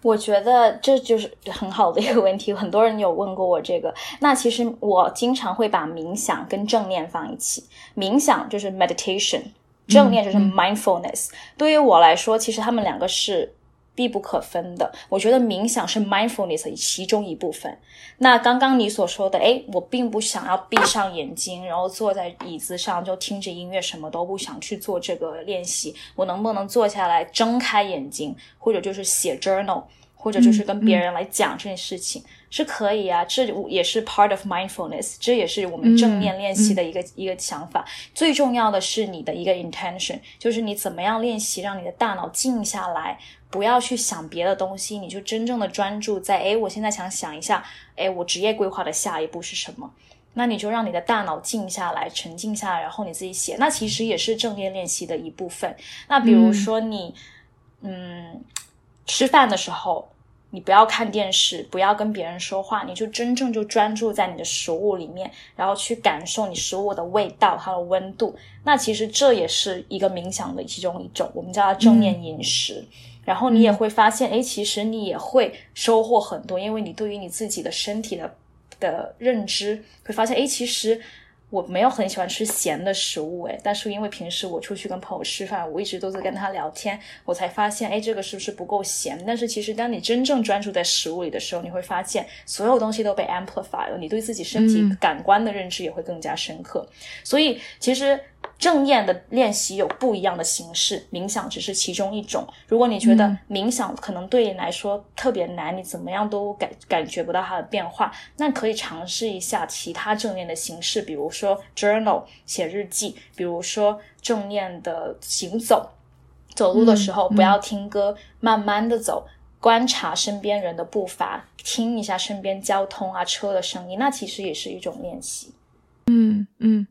B: 我觉得这就是很好的一个问题，很多人有问过我这个。那其实我经常会把冥想跟正念放一起，冥想就是 meditation，正念就是 mindfulness。对于我来说，其实他们两个是。必不可分的，我觉得冥想是 mindfulness 其中一部分。那刚刚你所说的，哎，我并不想要闭上眼睛，然后坐在椅子上就听着音乐，什么都不想去做这个练习。我能不能坐下来，睁开眼睛，或者就是写 journal，或者就是跟别人来讲这件事情，是可以啊。这也是 part of mindfulness，这也是我们正念练习的一个一个想法。最重要的是你的一个 intention，就是你怎么样练习，让你的大脑静下来。不要去想别的东西，你就真正的专注在，哎，我现在想想一下，哎，我职业规划的下一步是什么？那你就让你的大脑静下来，沉静下来，然后你自己写。那其实也是正念练习的一部分。那比如说你，嗯，吃饭的时候，你不要看电视，不要跟别人说话，你就真正就专注在你的食物里面，然后去感受你食物的味道、它的温度。那其实这也是一个冥想的其中一种，我们叫它正念饮食。然后你也会发现，哎，其实你也会收获很多，因为你对于你自己的身体的的认知，会发现，哎，其实。我没有很喜欢吃咸的食物，诶，但是因为平时我出去跟朋友吃饭，我一直都在跟他聊天，我才发现，哎，这个是不是不够咸？但是其实当你真正专注在食物里的时候，你会发现所有东西都被 amplify 了，你对自己身体感官的认知也会更加深刻。所以其实正念的练习有不一样的形式，冥想只是其中一种。如果你觉得冥想可能对你来说特别难，你怎么样都感感觉不到它的变化，那可以尝试一下其他正念的形式，比如。说 journal 写日记，比如说正念的行走，走路的时候不要听歌，慢慢的走，观察身边人的步伐，听一下身边交通啊车的声音，那其实也是一种练习。
A: 嗯嗯，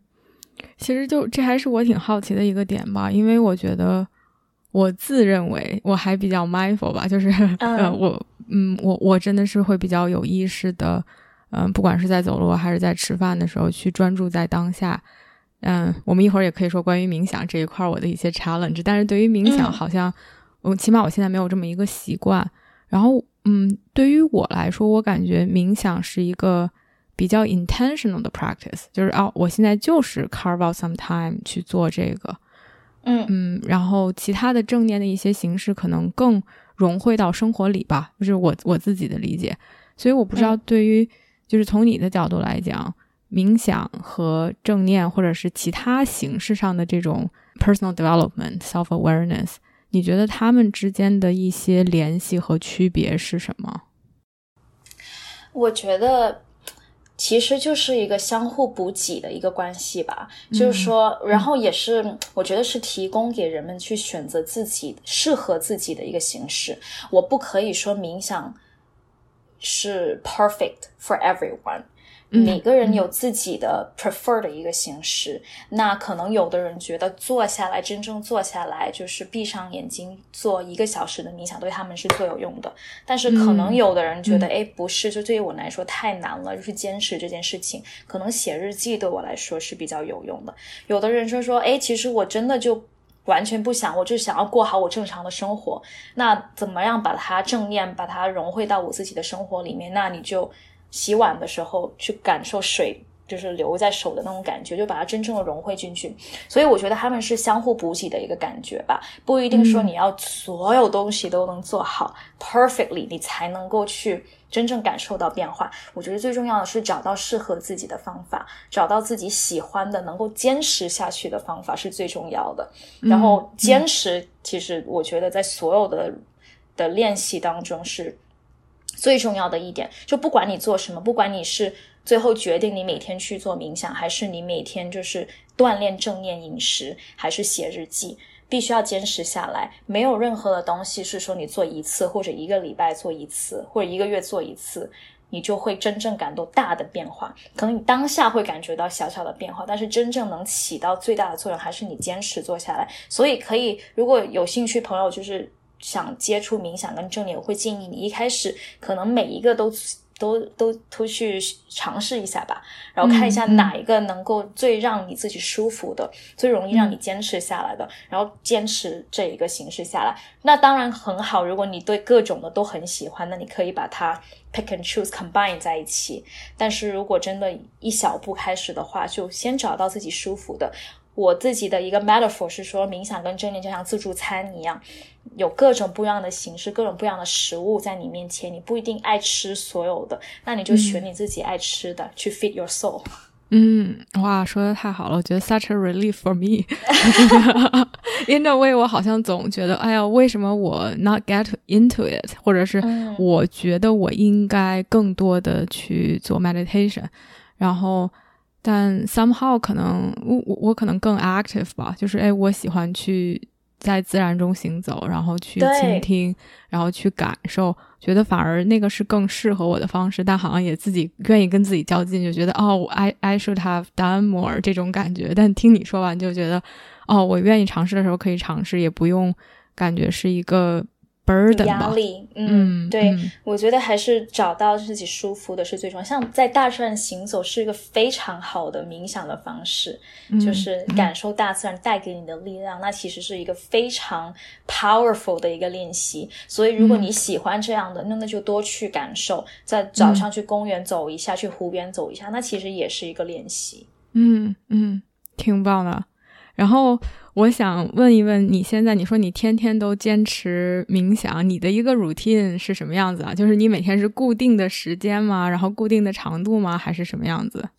A: 其实就这还是我挺好奇的一个点吧，因为我觉得我自认为我还比较 mindful 吧，就是 呃我嗯我我真的是会比较有意识的。嗯，不管是在走路还是在吃饭的时候，去专注在当下。嗯，我们一会儿也可以说关于冥想这一块我的一些 challenge。但是对于冥想，好像我起码我现在没有这么一个习惯。然后，嗯，对于我来说，我感觉冥想是一个比较 intentional 的 practice，就是哦，我现在就是 carve out some time 去做这个。
B: 嗯
A: 嗯，然后其他的正念的一些形式可能更融汇到生活里吧，就是我我自己的理解。所以我不知道对于。就是从你的角度来讲，冥想和正念，或者是其他形式上的这种 personal development、self awareness，你觉得他们之间的一些联系和区别是什么？
B: 我觉得其实就是一个相互补给的一个关系吧。就是说，然后也是我觉得是提供给人们去选择自己适合自己的一个形式。我不可以说冥想。是 perfect for everyone，每个人有自己的 prefer 的一个形式。那可能有的人觉得坐下来，真正坐下来就是闭上眼睛做一个小时的冥想，对他们是最有用的。但是可能有的人觉得，哎，不是，就对于我来说太难了，就是坚持这件事情。可能写日记对我来说是比较有用的。有的人说说，哎，其实我真的就。完全不想，我就想要过好我正常的生活。那怎么样把它正念，把它融汇到我自己的生活里面？那你就洗碗的时候去感受水。就是流在手的那种感觉，就把它真正的融汇进去。所以我觉得他们是相互补给的一个感觉吧，不一定说你要所有东西都能做好 perfectly，你才能够去真正感受到变化。我觉得最重要的是找到适合自己的方法，找到自己喜欢的、能够坚持下去的方法是最重要的。然后坚持，其实我觉得在所有的的练习当中是最重要的一点。就不管你做什么，不管你是。最后决定你每天去做冥想，还是你每天就是锻炼正念饮食，还是写日记，必须要坚持下来。没有任何的东西是说你做一次或者一个礼拜做一次或者一个月做一次，你就会真正感到大的变化。可能你当下会感觉到小小的变化，但是真正能起到最大的作用，还是你坚持做下来。所以可以，如果有兴趣朋友就是想接触冥想跟正念，我会建议你一开始可能每一个都。都都都去尝试一下吧，然后看一下哪一个能够最让你自己舒服的，最容易让你坚持下来的，然后坚持这一个形式下来，那当然很好。如果你对各种的都很喜欢，那你可以把它 pick and choose combine 在一起。但是如果真的一小步开始的话，就先找到自己舒服的。我自己的一个 metaphor 是说，冥想跟正念就像自助餐一样，有各种不一样的形式，各种不一样的食物在你面前，你不一定爱吃所有的，那你就选你自己爱吃的去 feed your soul。
A: 嗯，哇，说的太好了，我觉得 such a relief for me。In a way，我好像总觉得，哎呀，为什么我 not get into it，或者是我觉得我应该更多的去做 meditation，然后。但 somehow 可能我我我可能更 active 吧，就是哎，我喜欢去在自然中行走，然后去倾听，然后去感受，觉得反而那个是更适合我的方式。但好像也自己愿意跟自己较劲，就觉得哦，I I should have done more 这种感觉。但听你说完就觉得，哦，我愿意尝试的时候可以尝试，也不用感觉是一个。
B: 压力，嗯，对，我觉得还是找到自己舒服的是最重要。像在大自然行走是一个非常好的冥想的方式，就是感受大自然带给你的力量，那其实是一个非常 powerful 的一个练习。所以如果你喜欢这样的，那那就多去感受，在早上去公园走一下，去湖边走一下，那其实也是一个练习。
A: 嗯嗯，挺棒的。然后。我想问一问你，现在你说你天天都坚持冥想，你的一个 routine 是什么样子啊？就是你每天是固定的时间吗？然后固定的长度吗？还是什么样子？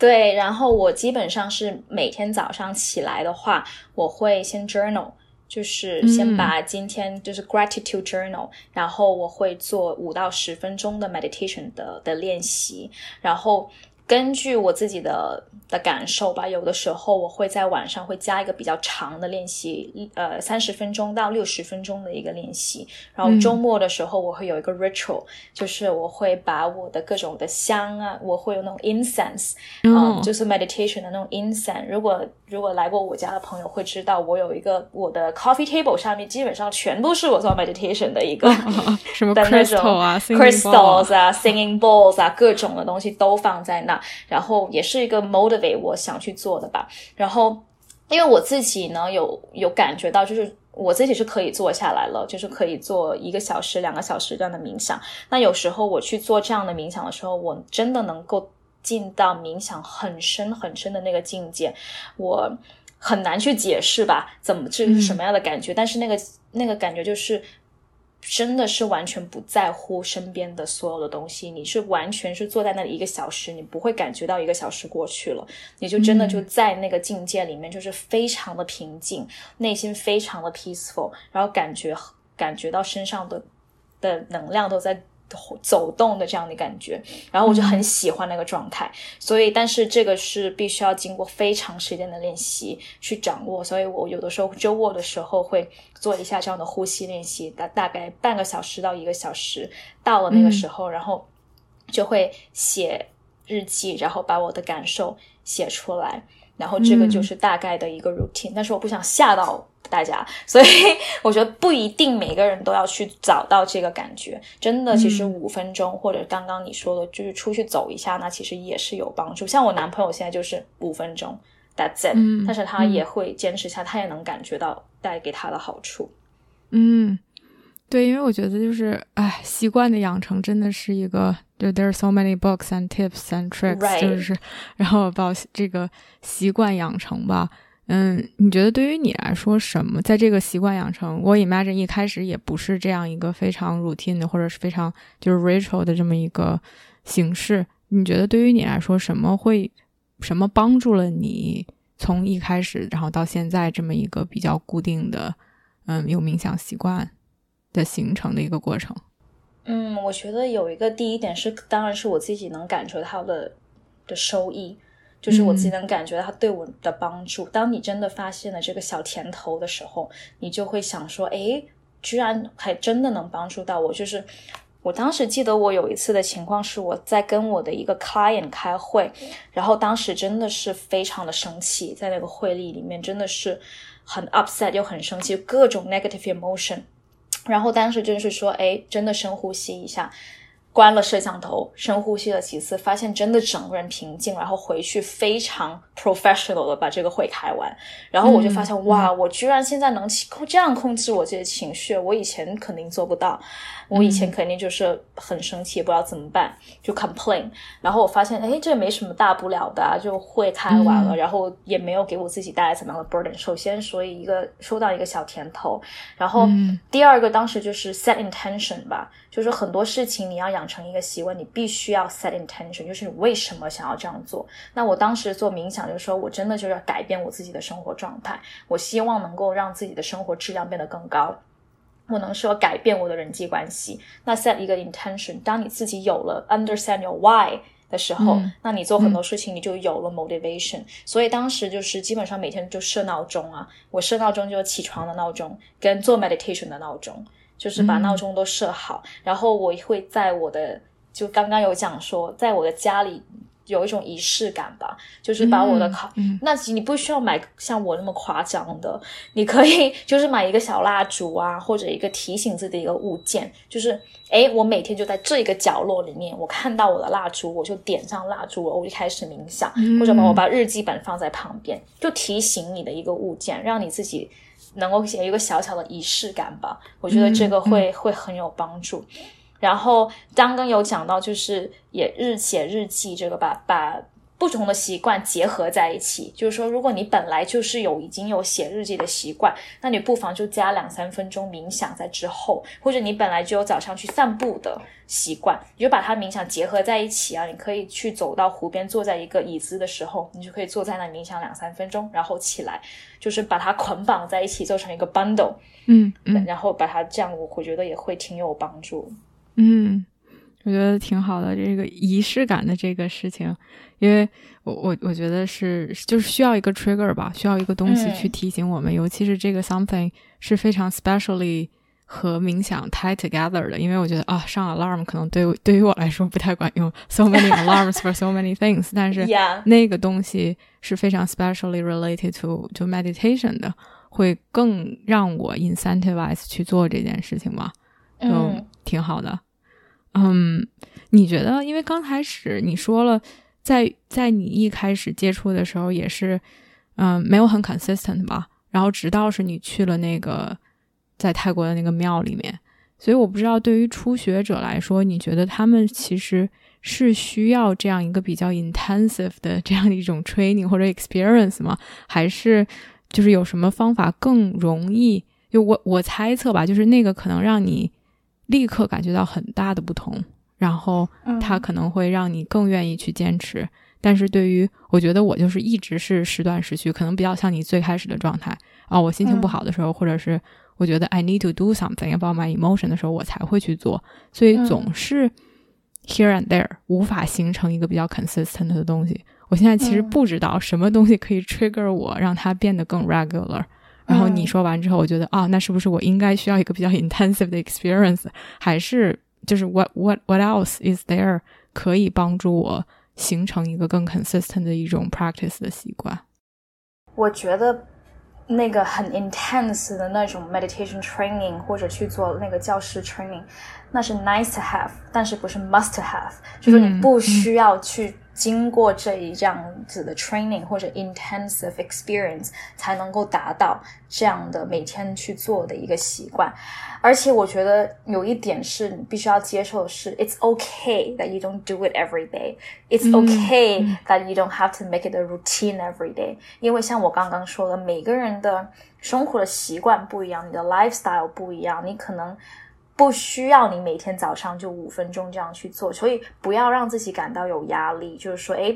B: 对，然后我基本上是每天早上起来的话，我会先 journal，就是先把今天就是 gratitude journal，然后我会做五到十分钟的 meditation 的的练习，然后根据我自己的。的感受吧，有的时候我会在晚上会加一个比较长的练习，呃，三十分钟到六十分钟的一个练习。然后周末的时候我会有一个 ritual，就是我会把我的各种的香啊，我会有那种 incense，嗯，就是 meditation 的那种 incense。如果如果来过我家的朋友会知道，我有一个我的 coffee table 上面基本上全部是我做 meditation 的一个
A: 什么 crystal 啊
B: ，crystals 啊，singing balls 啊，各种的东西都放在那，然后也是一个 motivate。我想去做的吧，然后因为我自己呢有有感觉到，就是我自己是可以坐下来了，就是可以做一个小时、两个小时这样的冥想。那有时候我去做这样的冥想的时候，我真的能够进到冥想很深很深的那个境界，我很难去解释吧，怎么这是什么样的感觉？但是那个那个感觉就是。真的是完全不在乎身边的所有的东西，你是完全是坐在那里一个小时，你不会感觉到一个小时过去了，你就真的就在那个境界里面，就是非常的平静，内心非常的 peaceful，然后感觉感觉到身上的的能量都在。走动的这样的感觉，然后我就很喜欢那个状态，所以但是这个是必须要经过非常时间的练习去掌握，所以我有的时候周末的时候会做一下这样的呼吸练习，大大概半个小时到一个小时，到了那个时候，然后就会写日记，然后把我的感受写出来，然后这个就是大概的一个 routine，但是我不想吓到。大家，所以我觉得不一定每个人都要去找到这个感觉。真的，其实五分钟或者刚刚你说的，就是出去走一下，那其实也是有帮助。像我男朋友现在就是五分钟，That's it。但是他也会坚持下，他也能感觉到带给他的好处。
A: 嗯，对，因为我觉得就是，哎，习惯的养成真的是一个，就 there are so many books and tips and tricks，就是，然后把这个习惯养成吧。嗯，你觉得对于你来说，什么在这个习惯养成？我 imagine 一开始也不是这样一个非常 routine 的，或者是非常就是 ritual 的这么一个形式。你觉得对于你来说，什么会什么帮助了你从一开始，然后到现在这么一个比较固定的，嗯，有冥想习惯的形成的一个过程？
B: 嗯，我觉得有一个第一点是，当然是我自己能感受到的的收益。就是我自己能感觉到他对我的帮助。当你真的发现了这个小甜头的时候，你就会想说：“哎，居然还真的能帮助到我。”就是我当时记得我有一次的情况是我在跟我的一个 client 开会，然后当时真的是非常的生气，在那个会议里面真的是很 upset 又很生气，各种 negative emotion。然后当时就是说：“哎，真的深呼吸一下。”关了摄像头，深呼吸了几次，发现真的整个人平静，然后回去非常 professional 的把这个会开完。然后我就发现，哇，我居然现在能控这样控制我这些情绪，我以前肯定做不到。我以前肯定就是很生气，不知道怎么办，就 complain。然后我发现，哎，这没什么大不了的，就会开完了，然后也没有给我自己带来怎么样的 burden。首先，所以一个收到一个小甜头。然后第二个，当时就是 set intention 吧，就是很多事情你要养成一个习惯，你必须要 set intention，就是你为什么想要这样做。那我当时做冥想，就是说我真的就是要改变我自己的生活状态，我希望能够让自己的生活质量变得更高。我能说改变我的人际关系，那 set 一个 intention。当你自己有了 understand your why 的时候，那你做很多事情你就有了 motivation。所以当时就是基本上每天就设闹钟啊，我设闹钟就起床的闹钟跟做 meditation 的闹钟，就是把闹钟都设好。然后我会在我的就刚刚有讲说，在我的家里。有一种仪式感吧，就是把我的卡，那你不需要买像我那么夸张的，你可以就是买一个小蜡烛啊，或者一个提醒自己的一个物件，就是诶，我每天就在这一个角落里面，我看到我的蜡烛，我就点上蜡烛，我就开始冥想，或者把我把日记本放在旁边，就提醒你的一个物件，让你自己能够写一个小小的仪式感吧。我觉得这个会会很有帮助。然后刚刚有讲到，就是也日写日记，这个吧把不同的习惯结合在一起。就是说，如果你本来就是有已经有写日记的习惯，那你不妨就加两三分钟冥想在之后，或者你本来就有早上去散步的习惯，你就把它冥想结合在一起啊。你可以去走到湖边，坐在一个椅子的时候，你就可以坐在那冥想两三分钟，然后起来，就是把它捆绑在一起，做成一个 bundle，
A: 嗯嗯，
B: 然后把它这样，我我觉得也会挺有帮助。
A: 嗯，我觉得挺好的，这个仪式感的这个事情，因为我我我觉得是就是需要一个 trigger 吧，需要一个东西去提醒我们，尤其是这个 something 是非常 specially 和冥想 tie together 的，因为我觉得啊上 alarm 可能对对于我来说不太管用，so many alarms for so many things，但是那个东西是非常 specially related to to meditation 的，会更让我 incentivize 去做这件事情嘛。就挺好的，嗯，你觉得？因为刚开始你说了，在在你一开始接触的时候也是，嗯，没有很 consistent 吧。然后直到是你去了那个在泰国的那个庙里面，所以我不知道对于初学者来说，你觉得他们其实是需要这样一个比较 intensive 的这样的一种 training 或者 experience 吗？还是就是有什么方法更容易？就我我猜测吧，就是那个可能让你。立刻感觉到很大的不同，然后它可能会让你更愿意去坚持。但是对于我觉得我就是一直是时断时续，可能比较像你最开始的状态啊。我心情不好的时候，或者是我觉得 I need to do something about my emotion 的时候，我才会去做。所以总是 here and there，无法形成一个比较 consistent 的东西。我现在其实不知道什么东西可以 trigger 我，让它变得更 regular。然后你说完之后，我觉得啊，那是不是我应该需要一个比较 intensive 的 experience？还是就是 what what what else is there 可以帮助我形成一个更 consistent 的一种 practice 的习惯？
B: 我觉得那个很 intense 的那种 meditation training，或者去做那个教师 training，那是 nice to have，但是不是 must have，就是你不需要去。经过这一这样子的 training 或者 intensive experience，才能够达到这样的每天去做的一个习惯。而且我觉得有一点是你必须要接受的是，it's okay that you don't do it every day. It's okay that you don't have to make it a routine every day. 因为像我刚刚说的，每个人的生活的习惯不一样，你的 lifestyle 不一样，你可能。不需要你每天早上就五分钟这样去做，所以不要让自己感到有压力。就是说，哎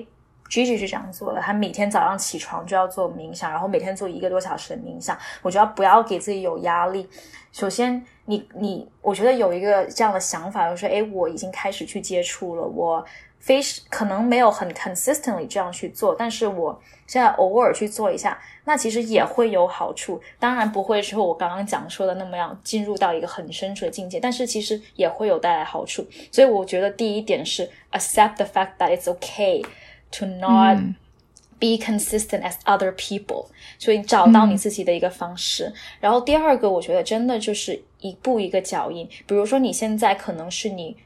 B: ，Gigi 是这样做的，他每天早上起床就要做冥想，然后每天做一个多小时的冥想。我觉得不要给自己有压力。首先，你你，我觉得有一个这样的想法，就是说哎，我已经开始去接触了，我非可能没有很 consistently 这样去做，但是我现在偶尔去做一下。那其实也会有好处，当然不会说我刚刚讲说的那么样进入到一个很深处的境界，但是其实也会有带来好处。所以我觉得第一点是 accept the fact that it's okay to not be consistent as other people，所以找到你自己的一个方式。然后第二个，我觉得真的就是一步一个脚印。比如说你现在可能是你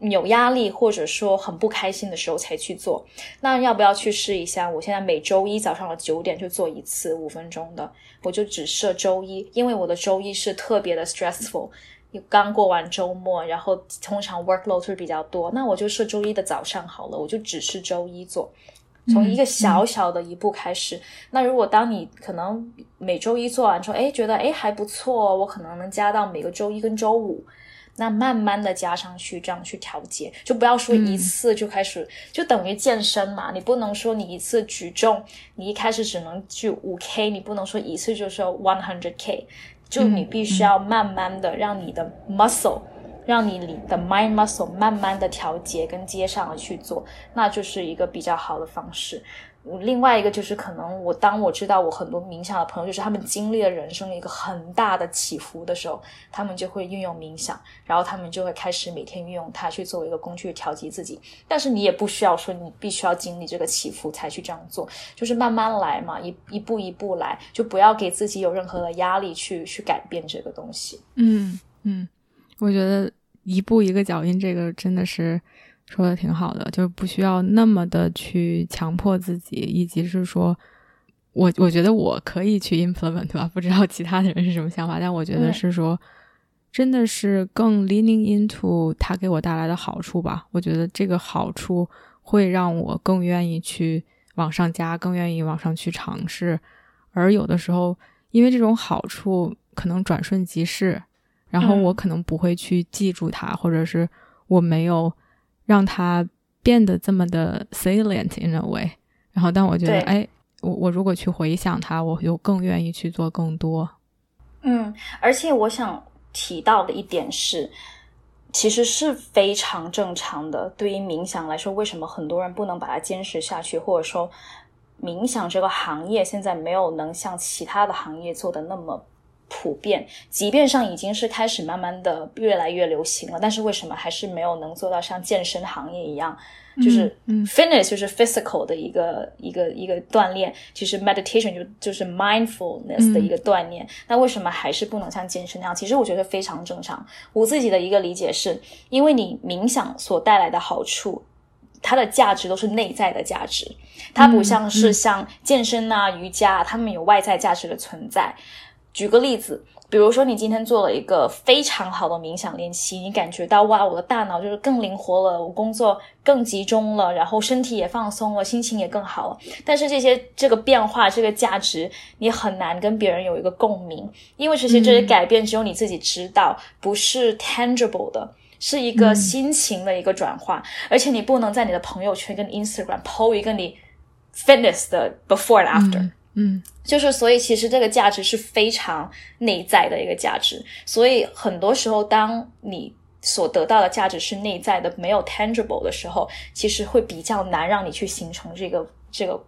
B: 有压力或者说很不开心的时候才去做。那要不要去试一下？我现在每周一早上的九点就做一次五分钟的，我就只设周一，因为我的周一是特别的 stressful。刚过完周末，然后通常 workload 是比较多，那我就设周一的早上好了，我就只是周一做，从一个小小的一步开始。那如果当你可能每周一做完之后，哎，觉得哎还不错，我可能能加到每个周一跟周五，那慢慢的加上去，这样去调节，就不要说一次就开始，就等于健身嘛，你不能说你一次举重，你一开始只能举五 k，你不能说一次就是 one hundred k。就你必须要慢慢的让你的 muscle，让你的 mind muscle 慢慢的调节跟接上了去做，那就是一个比较好的方式。另外一个就是可能我当我知道我很多冥想的朋友，就是他们经历了人生一个很大的起伏的时候，他们就会运用冥想，然后他们就会开始每天运用它去作为一个工具调节自己。但是你也不需要说你必须要经历这个起伏才去这样做，就是慢慢来嘛，一一步一步来，就不要给自己有任何的压力去去改变这个东西。
A: 嗯嗯，我觉得一步一个脚印，这个真的是。说的挺好的，就是不需要那么的去强迫自己，以及是说，我我觉得我可以去 implement 吧，不知道其他的人是什么想法，但我觉得是说，真的是更 leaning into 它给我带来的好处吧。我觉得这个好处会让我更愿意去往上加，更愿意往上去尝试。而有的时候，因为这种好处可能转瞬即逝，然后我可能不会去记住它，或者是我没有。让它变得这么的 salient in a way，然后，但我觉得，哎，我我如果去回想它，我就更愿意去做更多。
B: 嗯，而且我想提到的一点是，其实是非常正常的。对于冥想来说，为什么很多人不能把它坚持下去，或者说冥想这个行业现在没有能像其他的行业做的那么？普遍，即便上已经是开始慢慢的越来越流行了，但是为什么还是没有能做到像健身行业一样，就是 fitness 就是 physical 的一个一个一个锻炼，其实 meditation 就就是 mindfulness 的一个锻炼，那为什么还是不能像健身那样？其实我觉得非常正常。我自己的一个理解是，因为你冥想所带来的好处，它的价值都是内在的价值，它不像是像健身啊、瑜伽，啊，他们有外在价值的存在。举个例子，比如说你今天做了一个非常好的冥想练习，你感觉到哇，我的大脑就是更灵活了，我工作更集中了，然后身体也放松了，心情也更好了。但是这些这个变化、这个价值，你很难跟别人有一个共鸣，因为这些这些改变只有你自己知道，不是 tangible 的，是一个心情的一个转化，而且你不能在你的朋友圈跟 Instagram PO 一个你 fitness 的 before and after。
A: 嗯，
B: 就是，所以其实这个价值是非常内在的一个价值，所以很多时候，当你所得到的价值是内在的，没有 tangible 的时候，其实会比较难让你去形成这个这个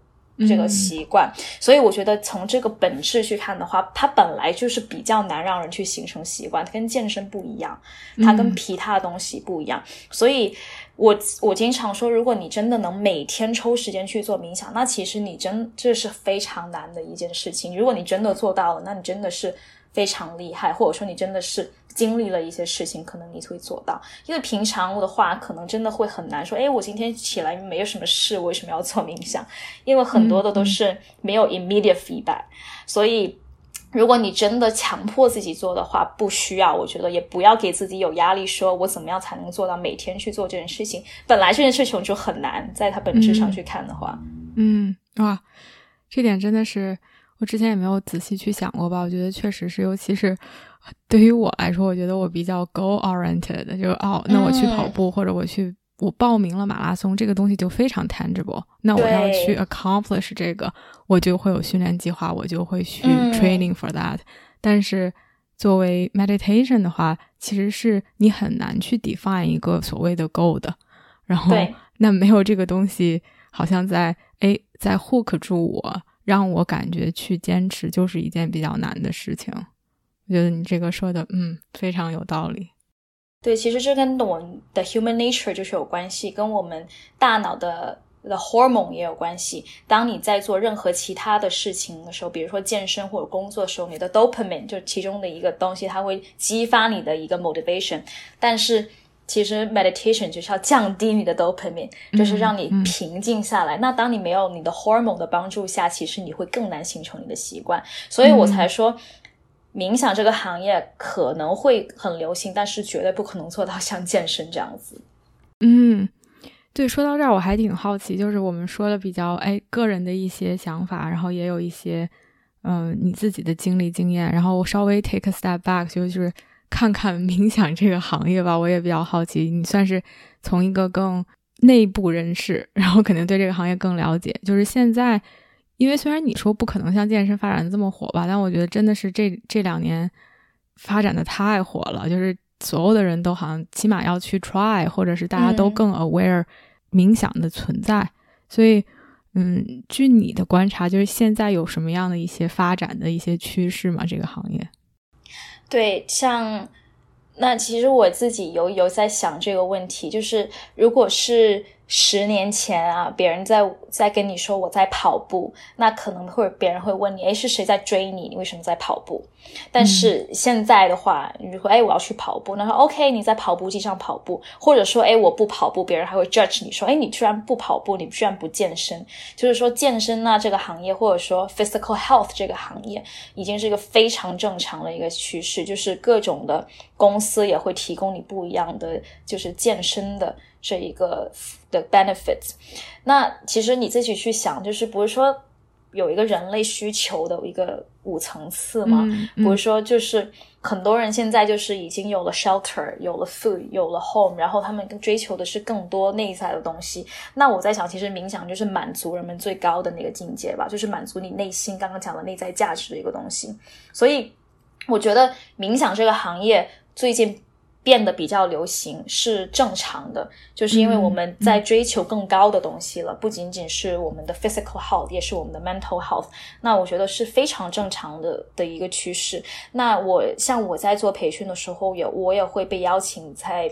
B: 这个习惯。所以我觉得从这个本质去看的话，它本来就是比较难让人去形成习惯，它跟健身不一样，它跟其他的东西不一样，所以。我我经常说，如果你真的能每天抽时间去做冥想，那其实你真这是非常难的一件事情。如果你真的做到了，那你真的是非常厉害，或者说你真的是经历了一些事情，可能你会做到。因为平常的话，可能真的会很难说，哎，我今天起来没有什么事，为什么要做冥想？因为很多的都是没有 immediate feedback，所以。如果你真的强迫自己做的话，不需要，我觉得也不要给自己有压力，说我怎么样才能做到每天去做这件事情。本来这件事情就很难，在它本质上去看的话，
A: 嗯，哇，这点真的是我之前也没有仔细去想过吧？我觉得确实是，尤其是对于我来说，我觉得我比较 goal oriented，就哦，那我去跑步或者我去。我报名了马拉松，这个东西就非常 tangible。那我要去 accomplish 这个，我就会有训练计划，我就会去 training for that。但是作为 meditation 的话，其实是你很难去 define 一个所谓的 goal 的。然后，那没有这个东西，好像在哎，在 hook 住我，让我感觉去坚持就是一件比较难的事情。我觉得你这个说的，嗯，非常有道理。
B: 对，其实这跟我们的 human nature 就是有关系，跟我们大脑的的 hormone 也有关系。当你在做任何其他的事情的时候，比如说健身或者工作的时候，你的 dopamine 就其中的一个东西，它会激发你的一个 motivation。但是其实 meditation 就是要降低你的 dopamine，就是让你平静下来。那当你没有你的 hormone 的帮助下，其实你会更难形成你的习惯。所以我才说，冥想这个行业可能会很流行，但是绝对不可能做到像健身这样子。
A: 嗯，对，说到这儿我还挺好奇，就是我们说的比较哎个人的一些想法，然后也有一些嗯你自己的经历经验，然后我稍微 take a step back，就是。看看冥想这个行业吧，我也比较好奇。你算是从一个更内部人士，然后肯定对这个行业更了解。就是现在，因为虽然你说不可能像健身发展的这么火吧，但我觉得真的是这这两年发展的太火了。就是所有的人都好像起码要去 try，或者是大家都更 aware 冥想的存在。所以，嗯，据你的观察，就是现在有什么样的一些发展的一些趋势吗？这个行业？
B: 对，像那其实我自己有有在想这个问题，就是如果是。十年前啊，别人在在跟你说我在跑步，那可能会别人会问你，哎，是谁在追你？你为什么在跑步？但是现在的话，你说，哎，我要去跑步，那说 OK，你在跑步机上跑步，或者说，哎，我不跑步，别人还会 judge 你说，哎，你居然不跑步，你居然不健身？就是说，健身啊这个行业，或者说 physical health 这个行业，已经是一个非常正常的一个趋势，就是各种的公司也会提供你不一样的，就是健身的。这一个的 benefits，那其实你自己去想，就是不是说有一个人类需求的一个五层次吗？不是说就是很多人现在就是已经有了 shelter，有了 food，有了 home，然后他们追求的是更多内在的东西。那我在想，其实冥想就是满足人们最高的那个境界吧，就是满足你内心刚刚讲的内在价值的一个东西。所以我觉得冥想这个行业最近。变得比较流行是正常的，就是因为我们在追求更高的东西了，不仅仅是我们的 physical health，也是我们的 mental health。那我觉得是非常正常的的一个趋势。那我像我在做培训的时候，也我也会被邀请在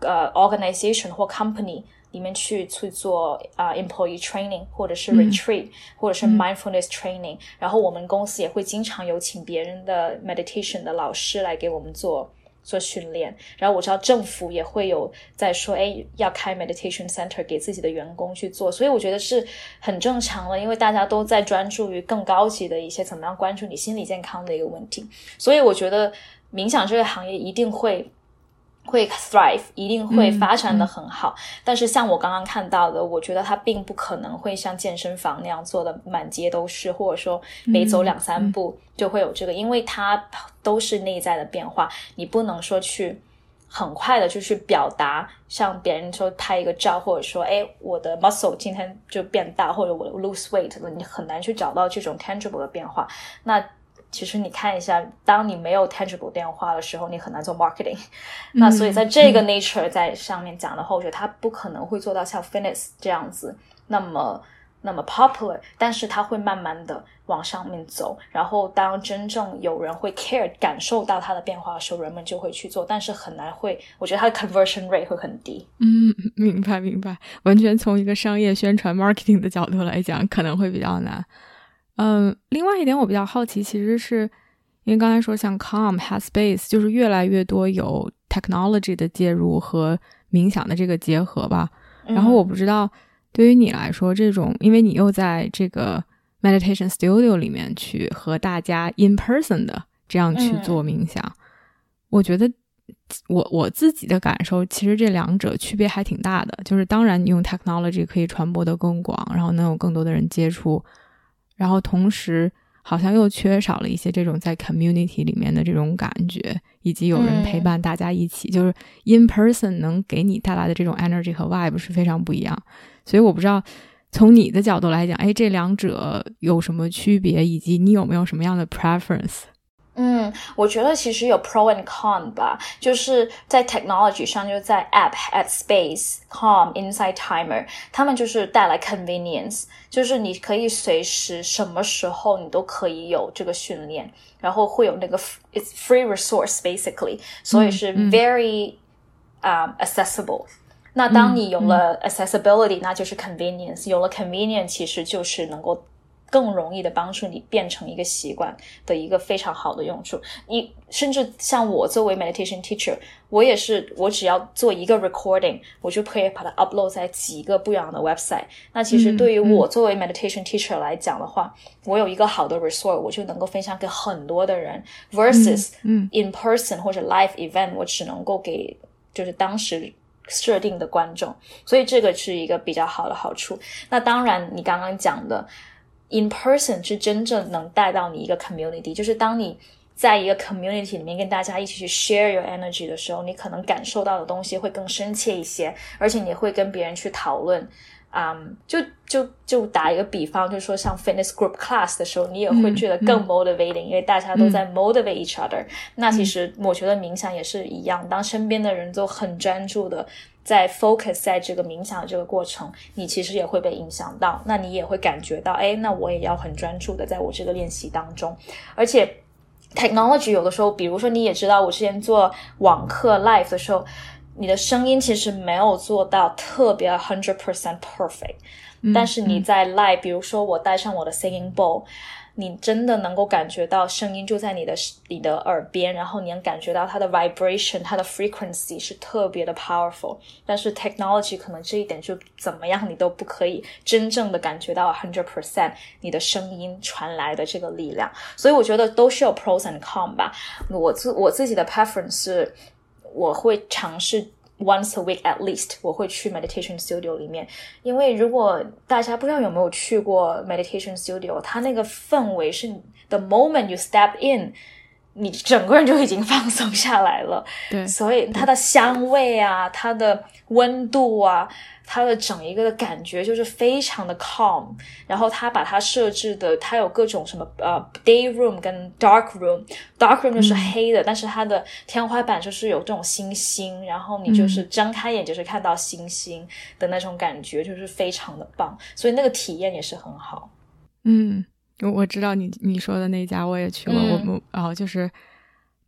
B: 呃 organization 或 company 里面去去做啊 employee training，或者是 retreat，或者是 mindfulness training。然后我们公司也会经常有请别人的 meditation 的老师来给我们做。做训练，然后我知道政府也会有在说，哎，要开 meditation center 给自己的员工去做，所以我觉得是很正常的，因为大家都在专注于更高级的一些怎么样关注你心理健康的一个问题，所以我觉得冥想这个行业一定会。会 thrive，一定会发展的很好。但是像我刚刚看到的，我觉得它并不可能会像健身房那样做的满街都是，或者说每走两三步就会有这个，因为它都是内在的变化。你不能说去很快的就去表达，像别人说拍一个照，或者说哎我的 muscle 今天就变大，或者我 lose weight 了，你很难去找到这种 tangible 的变化。那其实你看一下，当你没有 tangible 电话的时候，你很难做 marketing。那所以在这个 nature 在上面讲的话，我觉得它不可能会做到像 fitness 这样子那么那么 popular，但是它会慢慢的往上面走。然后当真正有人会 care 感受到它的变化的时候，人们就会去做。但是很难会，我觉得它的 conversion rate 会很低。
A: 嗯，明白明白，完全从一个商业宣传 marketing 的角度来讲，可能会比较难。嗯，另外一点我比较好奇，其实是因为刚才说像 Calm、Headspace，就是越来越多有 technology 的介入和冥想的这个结合吧。然后我不知道对于你来说，这种因为你又在这个 meditation studio 里面去和大家 in person 的这样去做冥想，我觉得我我自己的感受，其实这两者区别还挺大的。就是当然，你用 technology 可以传播的更广，然后能有更多的人接触。然后同时，好像又缺少了一些这种在 community 里面的这种感觉，以及有人陪伴大家一起，就是 in person 能给你带来的这种 energy 和 vibe 是非常不一样。所以我不知道从你的角度来讲，哎，这两者有什么区别，以及你有没有什么样的 preference？
B: 嗯，我觉得其实有 pro and con 吧，就是在 technology 上，就在 app at space calm inside timer，他们就是带来 convenience，就是你可以随时什么时候你都可以有这个训练，然后会有那个 it's free resource basically，所以是 very um accessible。那当你有了 accessibility，那就是 convenience，有了 convenience，其实就是能够。 更容易的帮助你变成一个习惯的一个非常好的用处。你甚至像我作为 meditation teacher，我也是，我只要做一个 recording，我就可以把它 upload 在几个不一样的 website。那其实对于我作为 meditation teacher 来讲的话，我有一个好的 resource，我就能够分享给很多的人。versus in person 或者 live event，我只能够给就是当时。设定的观众，所以这个是一个比较好的好处。那当然，你刚刚讲的 in person 是真正能带到你一个 community，就是当你在一个 community 里面跟大家一起去 share your energy 的时候，你可能感受到的东西会更深切一些，而且你会跟别人去讨论。嗯，就就就打一个比方，就是说像 fitness group class 的时候，你也会觉得更 motivating，因为大家都在 motivate each other。那其实我觉得冥想也是一样，当身边的人都很专注的在 focus 在这个冥想的这个过程，你其实也会被影响到，那你也会感觉到，哎，那我也要很专注的在我这个练习当中。而且 technology 有的时候，比如说你也知道，我之前做网课 live 的时候。你的声音其实没有做到特别 hundred percent perfect，但是你在 live，比如说我带上我的 singing bowl，你真的能够感觉到声音就在你的你的耳边，然后你能感觉到它的 vibration，它的 frequency 是特别的 powerful。但是 technology 可能这一点就怎么样你都不可以真正的感觉到 hundred percent 你的声音传来的这个力量。所以我觉得都是有 pros and cons 吧。我自我自己的 preference 是。我会尝试 once a week at least，我会去 meditation studio 里面，因为如果大家不知道有没有去过 meditation studio，它那个氛围是 the moment you step in， 你整个人就已经放松下来了。
A: 对，
B: 所以它的香味啊，它的温度啊。它的整一个的感觉就是非常的 calm，然后它把它设置的，它有各种什么呃 day room 跟 dark room，dark room 就是黑的，但是它的天花板就是有这种星星，然后你就是睁开眼就是看到星星的那种感觉，就是非常的棒，所以那个体验也是很好。
A: 嗯，我我知道你你说的那家我也去过，我我哦就是。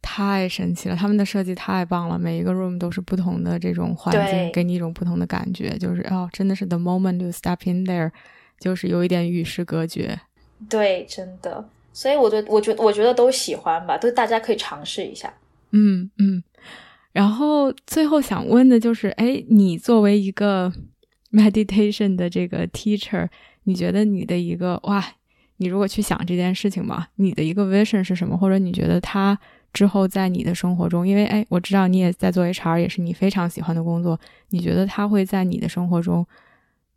A: 太神奇了，他们的设计太棒了，每一个 room 都是不同的这种环境，给你一种不同的感觉，就是哦，真的是 the moment you step in there，就是有一点与世隔绝。
B: 对，真的，所以我觉得，我觉得，我觉得都喜欢吧，都大家可以尝试一下。
A: 嗯嗯。然后最后想问的就是，哎，你作为一个 meditation 的这个 teacher，你觉得你的一个哇，你如果去想这件事情吧，你的一个 vision 是什么？或者你觉得他？之后，在你的生活中，因为哎，我知道你也在做 HR，也是你非常喜欢的工作。你觉得他会在你的生活中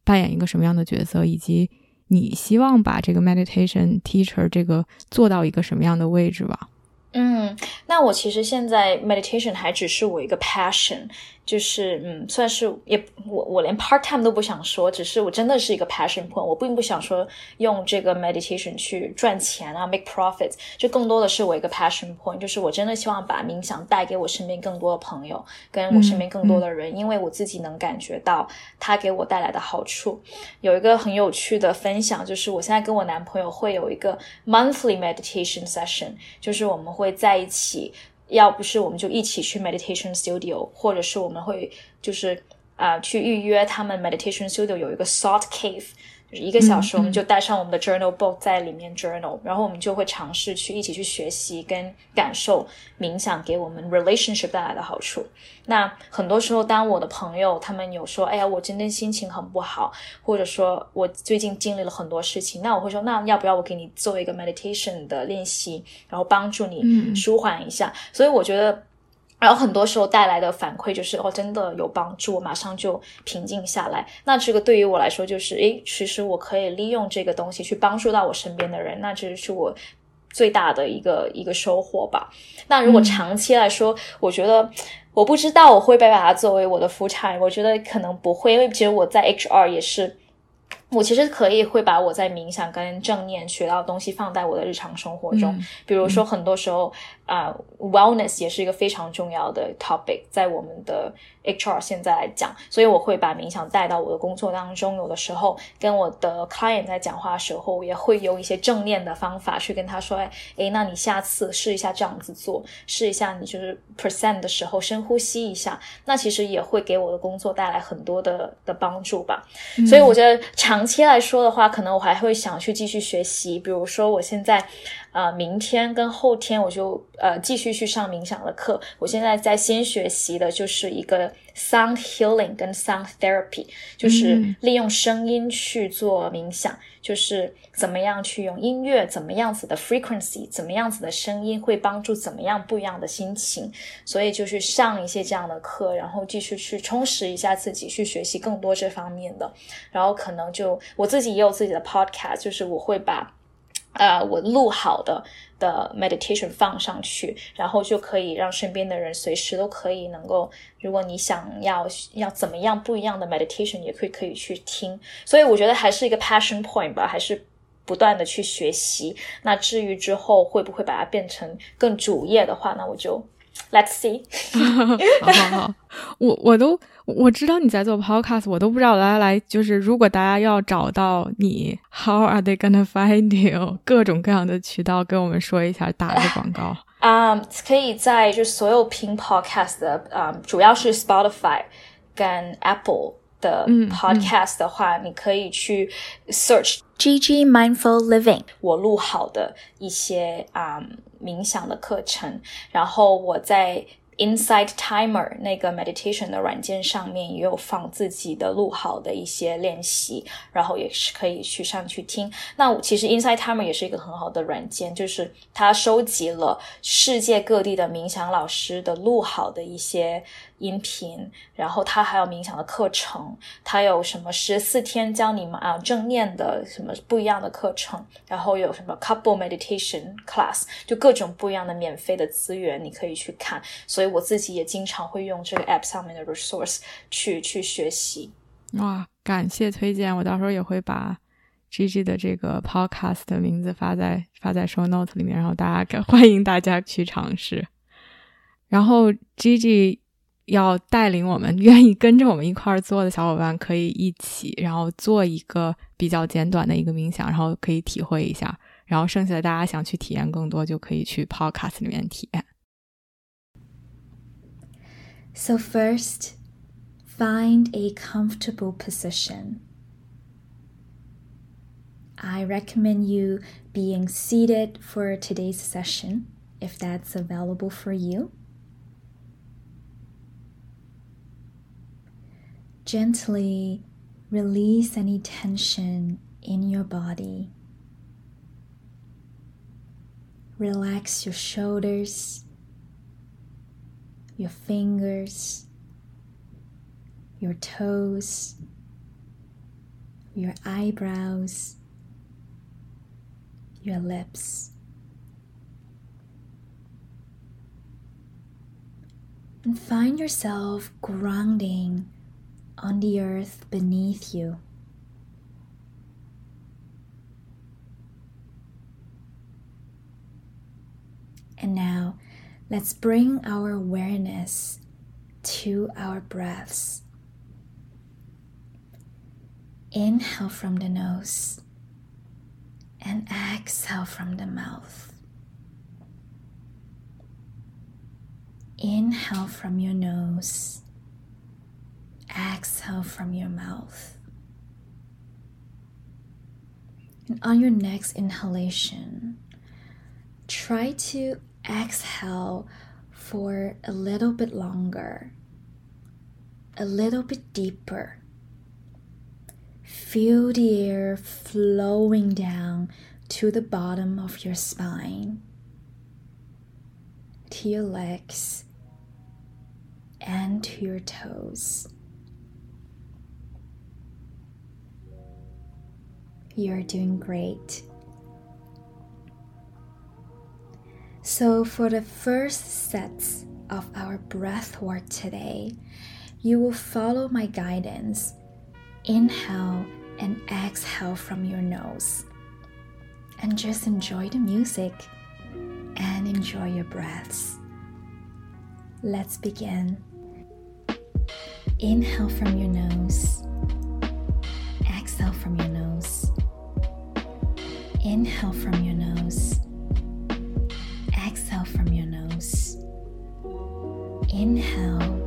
A: 扮演一个什么样的角色？以及你希望把这个 meditation teacher 这个做到一个什么样的位置吧？
B: 嗯，那我其实现在 meditation 还只是我一个 passion。就是嗯，算是也我我连 part time 都不想说，只是我真的是一个 passion point。我并不想说用这个 meditation 去赚钱啊，make profits，就更多的是我一个 passion point。就是我真的希望把冥想带给我身边更多的朋友，跟我身边更多的人，因为我自己能感觉到它给我带来的好处。有一个很有趣的分享，就是我现在跟我男朋友会有一个 monthly meditation session，就是我们会在一起。要不是我们就一起去 meditation studio，或者是我们会就是啊去预约他们 meditation studio 有一个 salt cave。就是一个小时，我们就带上我们的 journal book 在里面 journal，然后我们就会尝试去一起去学习跟感受冥想给我们 relationship 带来的好处。那很多时候，当我的朋友他们有说，哎呀，我今天心情很不好，或者说我最近经历了很多事情，那我会说，那要不要我给你做一个 meditation 的练习，然后帮助你舒缓一下？所以我觉得。然后很多时候带来的反馈就是哦，真的有帮助，我马上就平静下来。那这个对于我来说就是，诶，其实我可以利用这个东西去帮助到我身边的人，那这是我最大的一个一个收获吧。那如果长期来说，我觉得我不知道我会不会把它作为我的副产，我觉得可能不会，因为其实我在 HR 也是。我其实可以会把我在冥想跟正念学到的东西放在我的日常生活中，比如说很多时候啊，wellness 也是一个非常重要的 topic，在我们的 HR 现在来讲，所以我会把冥想带到我的工作当中。有的时候跟我的 client 在讲话的时候，也会有一些正念的方法去跟他说：“哎，诶，那你下次试一下这样子做，试一下你就是 percent 的时候深呼吸一下。”那其实也会给我的工作带来很多的的帮助吧。所以我觉得长期来说的话，可能我还会想去继续学习。比如说我现在。呃，明天跟后天我就呃继续去上冥想的课。我现在在先学习的就是一个 sound healing 跟 sound therapy，就是利用声音去做冥想，就是怎么样去用音乐，怎么样子的 frequency，怎么样子的声音会帮助怎么样不一样的心情。所以就去上一些这样的课，然后继续去充实一下自己，去学习更多这方面的。然后可能就我自己也有自己的 podcast，就是我会把。呃，我录好的的 meditation 放上去，然后就可以让身边的人随时都可以能够，如果你想要要怎么样不一样的 meditation，也可以可以去听。所以我觉得还是一个 passion point 吧，还是不断的去学习。那至于之后会不会把它变成更主业的话，那我就。Let's see，
A: 好好好，我我都我知道你在做 podcast，我都不知道来来就是，如果大家要找到你，How are they gonna find you？各种各样的渠道跟我们说一下，打个广告
B: 啊，可以在就所有听 podcast 的啊，主要是 Spotify 跟 Apple 的 podcast 的话，你可以去 search
C: G G Mindful Living，
B: 我录好的一些啊。冥想的课程，然后我在 Inside Timer 那个 meditation 的软件上面也有放自己的录好的一些练习，然后也是可以去上去听。那其实 Inside Timer 也是一个很好的软件，就是它收集了世界各地的冥想老师的录好的一些。音频，然后他还有冥想的课程，他有什么十四天教你们啊正念的什么不一样的课程，然后有什么 couple meditation class，就各种不一样的免费的资源你可以去看。所以我自己也经常会用这个 app 上面的 resource 去去学习。
A: 哇，感谢推荐，我到时候也会把 G G 的这个 podcast 的名字发在发在 show note 里面，然后大家欢迎大家去尝试。然后 G G。要带领我们，愿意跟着我们一块儿做的小伙伴，可以一起，然后做一个比较简短的一个冥想，然后可以体会一下。然后剩下的大家想去体验更多，就可以去 Podcast 里面体验。
C: So first, find a comfortable position. I recommend you being seated for today's session, if that's available for you. Gently release any tension in your body. Relax your shoulders, your fingers, your toes, your eyebrows, your lips. And find yourself grounding on the earth beneath you. And now let's bring our awareness to our breaths. Inhale from the nose and exhale from the mouth. Inhale from your nose exhale from your mouth. And on your next inhalation, try to exhale for a little bit longer, a little bit deeper. Feel the air flowing down to the bottom of your spine, to your legs, and to your toes. You're doing great. So, for the first sets of our breath work today, you will follow my guidance. Inhale and exhale from your nose. And just enjoy the music and enjoy your breaths. Let's begin. Inhale from your nose. Exhale from your. Inhale from your nose. Exhale from your nose. Inhale.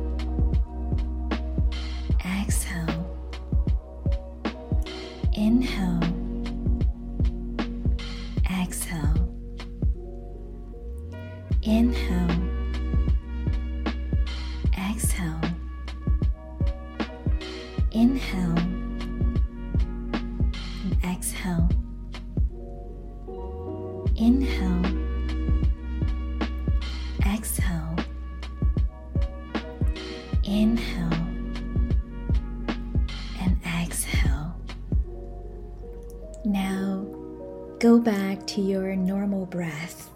C: Breath.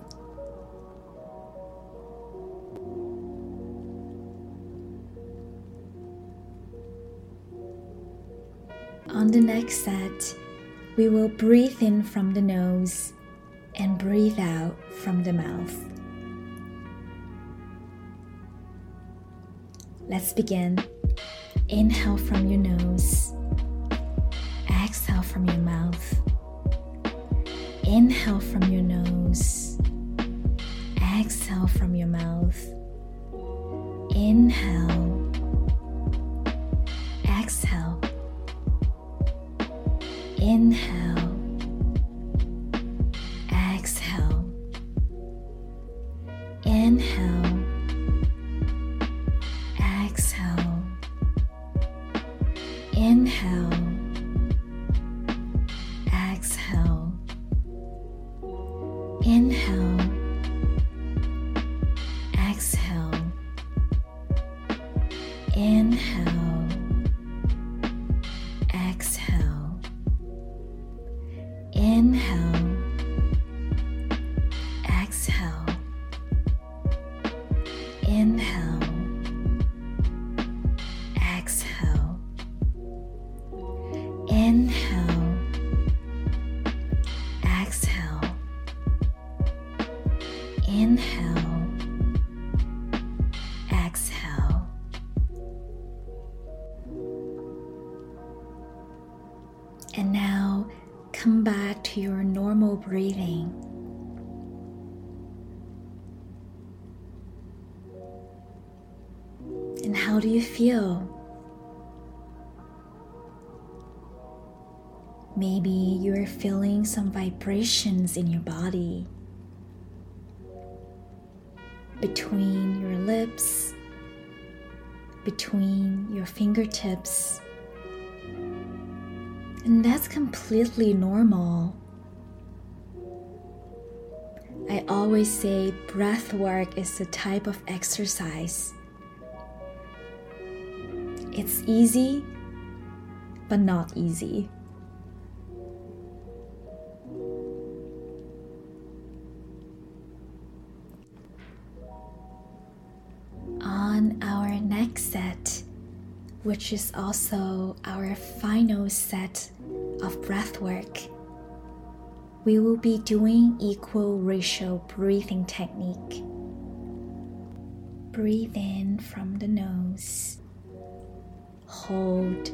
C: On the next set, we will breathe in from the nose and breathe out from the mouth. Let's begin. Inhale from your nose, exhale from your mouth. Inhale from your nose, exhale from your mouth. Inhale, And now come back to your normal breathing. And how do you feel? Maybe you're feeling some vibrations in your body between your lips, between your fingertips. And that's completely normal. I always say breath work is a type of exercise. It's easy, but not easy. On our next set, which is also our final set of breath work, we will be doing equal ratio breathing technique. Breathe in from the nose, hold,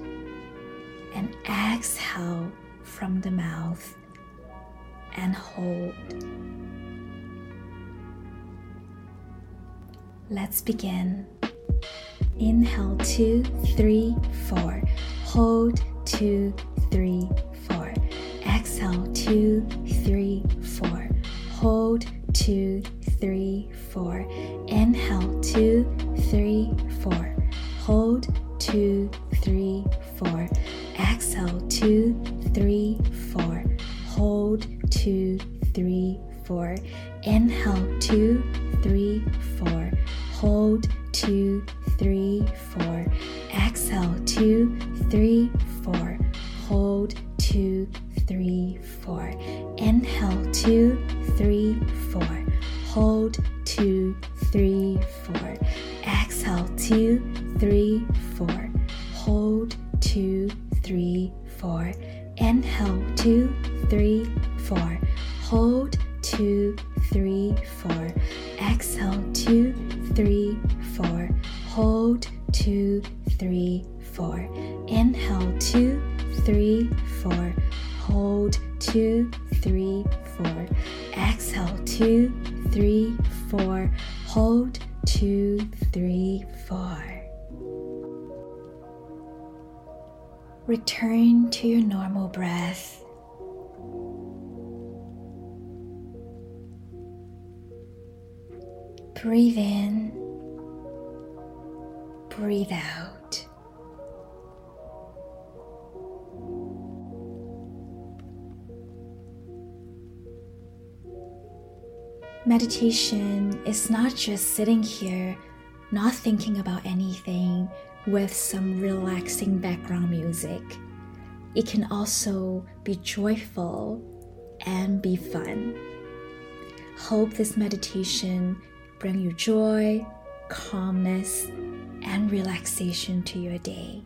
C: and exhale from the mouth, and hold. Let's begin. Inhale, two, three, four. Hold, two, three, four. Exhale, two, three, four. Hold, two, three, four. Inhale, two, three, four. Hold, two, three, four. Exhale, two, three, four. Hold, two, three, four. Inhale, two, three, four. Hold, two, three, four. Exhale, two, three, four. Hold, two, three, four. Inhale, two, three, four. Hold, two, three, four. Exhale, two, three, four. Hold, two, three, four. Inhale, two, three, four. Hold, two, three, four. Exhale, two, three, four. Hold, two, three, four. Inhale, four. Hold, two, three, four. Exhale, two, three, four. Hold, two, three, four. Return to your normal breath. Breathe in, breathe out. Meditation is not just sitting here, not thinking about anything with some relaxing background music. It can also be joyful and be fun. Hope this meditation bring you joy, calmness, and relaxation to your day.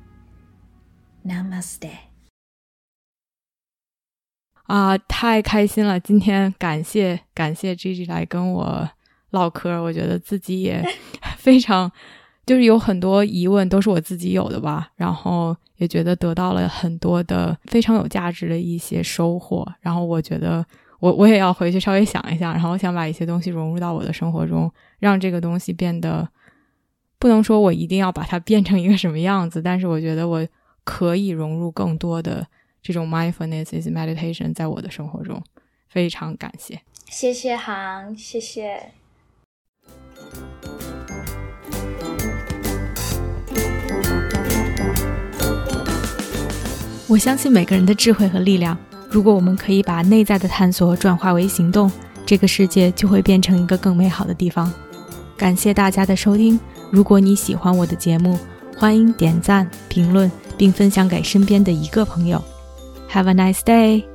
C: Namaste.
A: 啊，太开心了！今天感谢感谢 Gigi 来跟我唠嗑，我觉得自己也 非常，就是有很多疑问都是我自己有的吧，然后也觉得得到了很多的非常有价值的一些收获，然后我觉得我我也要回去稍微想一想，然后我想把一些东西融入到我的生活中，让这个东西变得不能说我一定要把它变成一个什么样子，但是我觉得我可以融入更多的。这种 mindfulness is meditation 在我的生活中，非常感谢。
B: 谢谢航，谢谢。
A: 我相信每个人的智慧和力量。如果我们可以把内在的探索转化为行动，这个世界就会变成一个更美好的地方。感谢大家的收听。如果你喜欢我的节目，欢迎点赞、评论，并分享给身边的一个朋友。Have a nice day.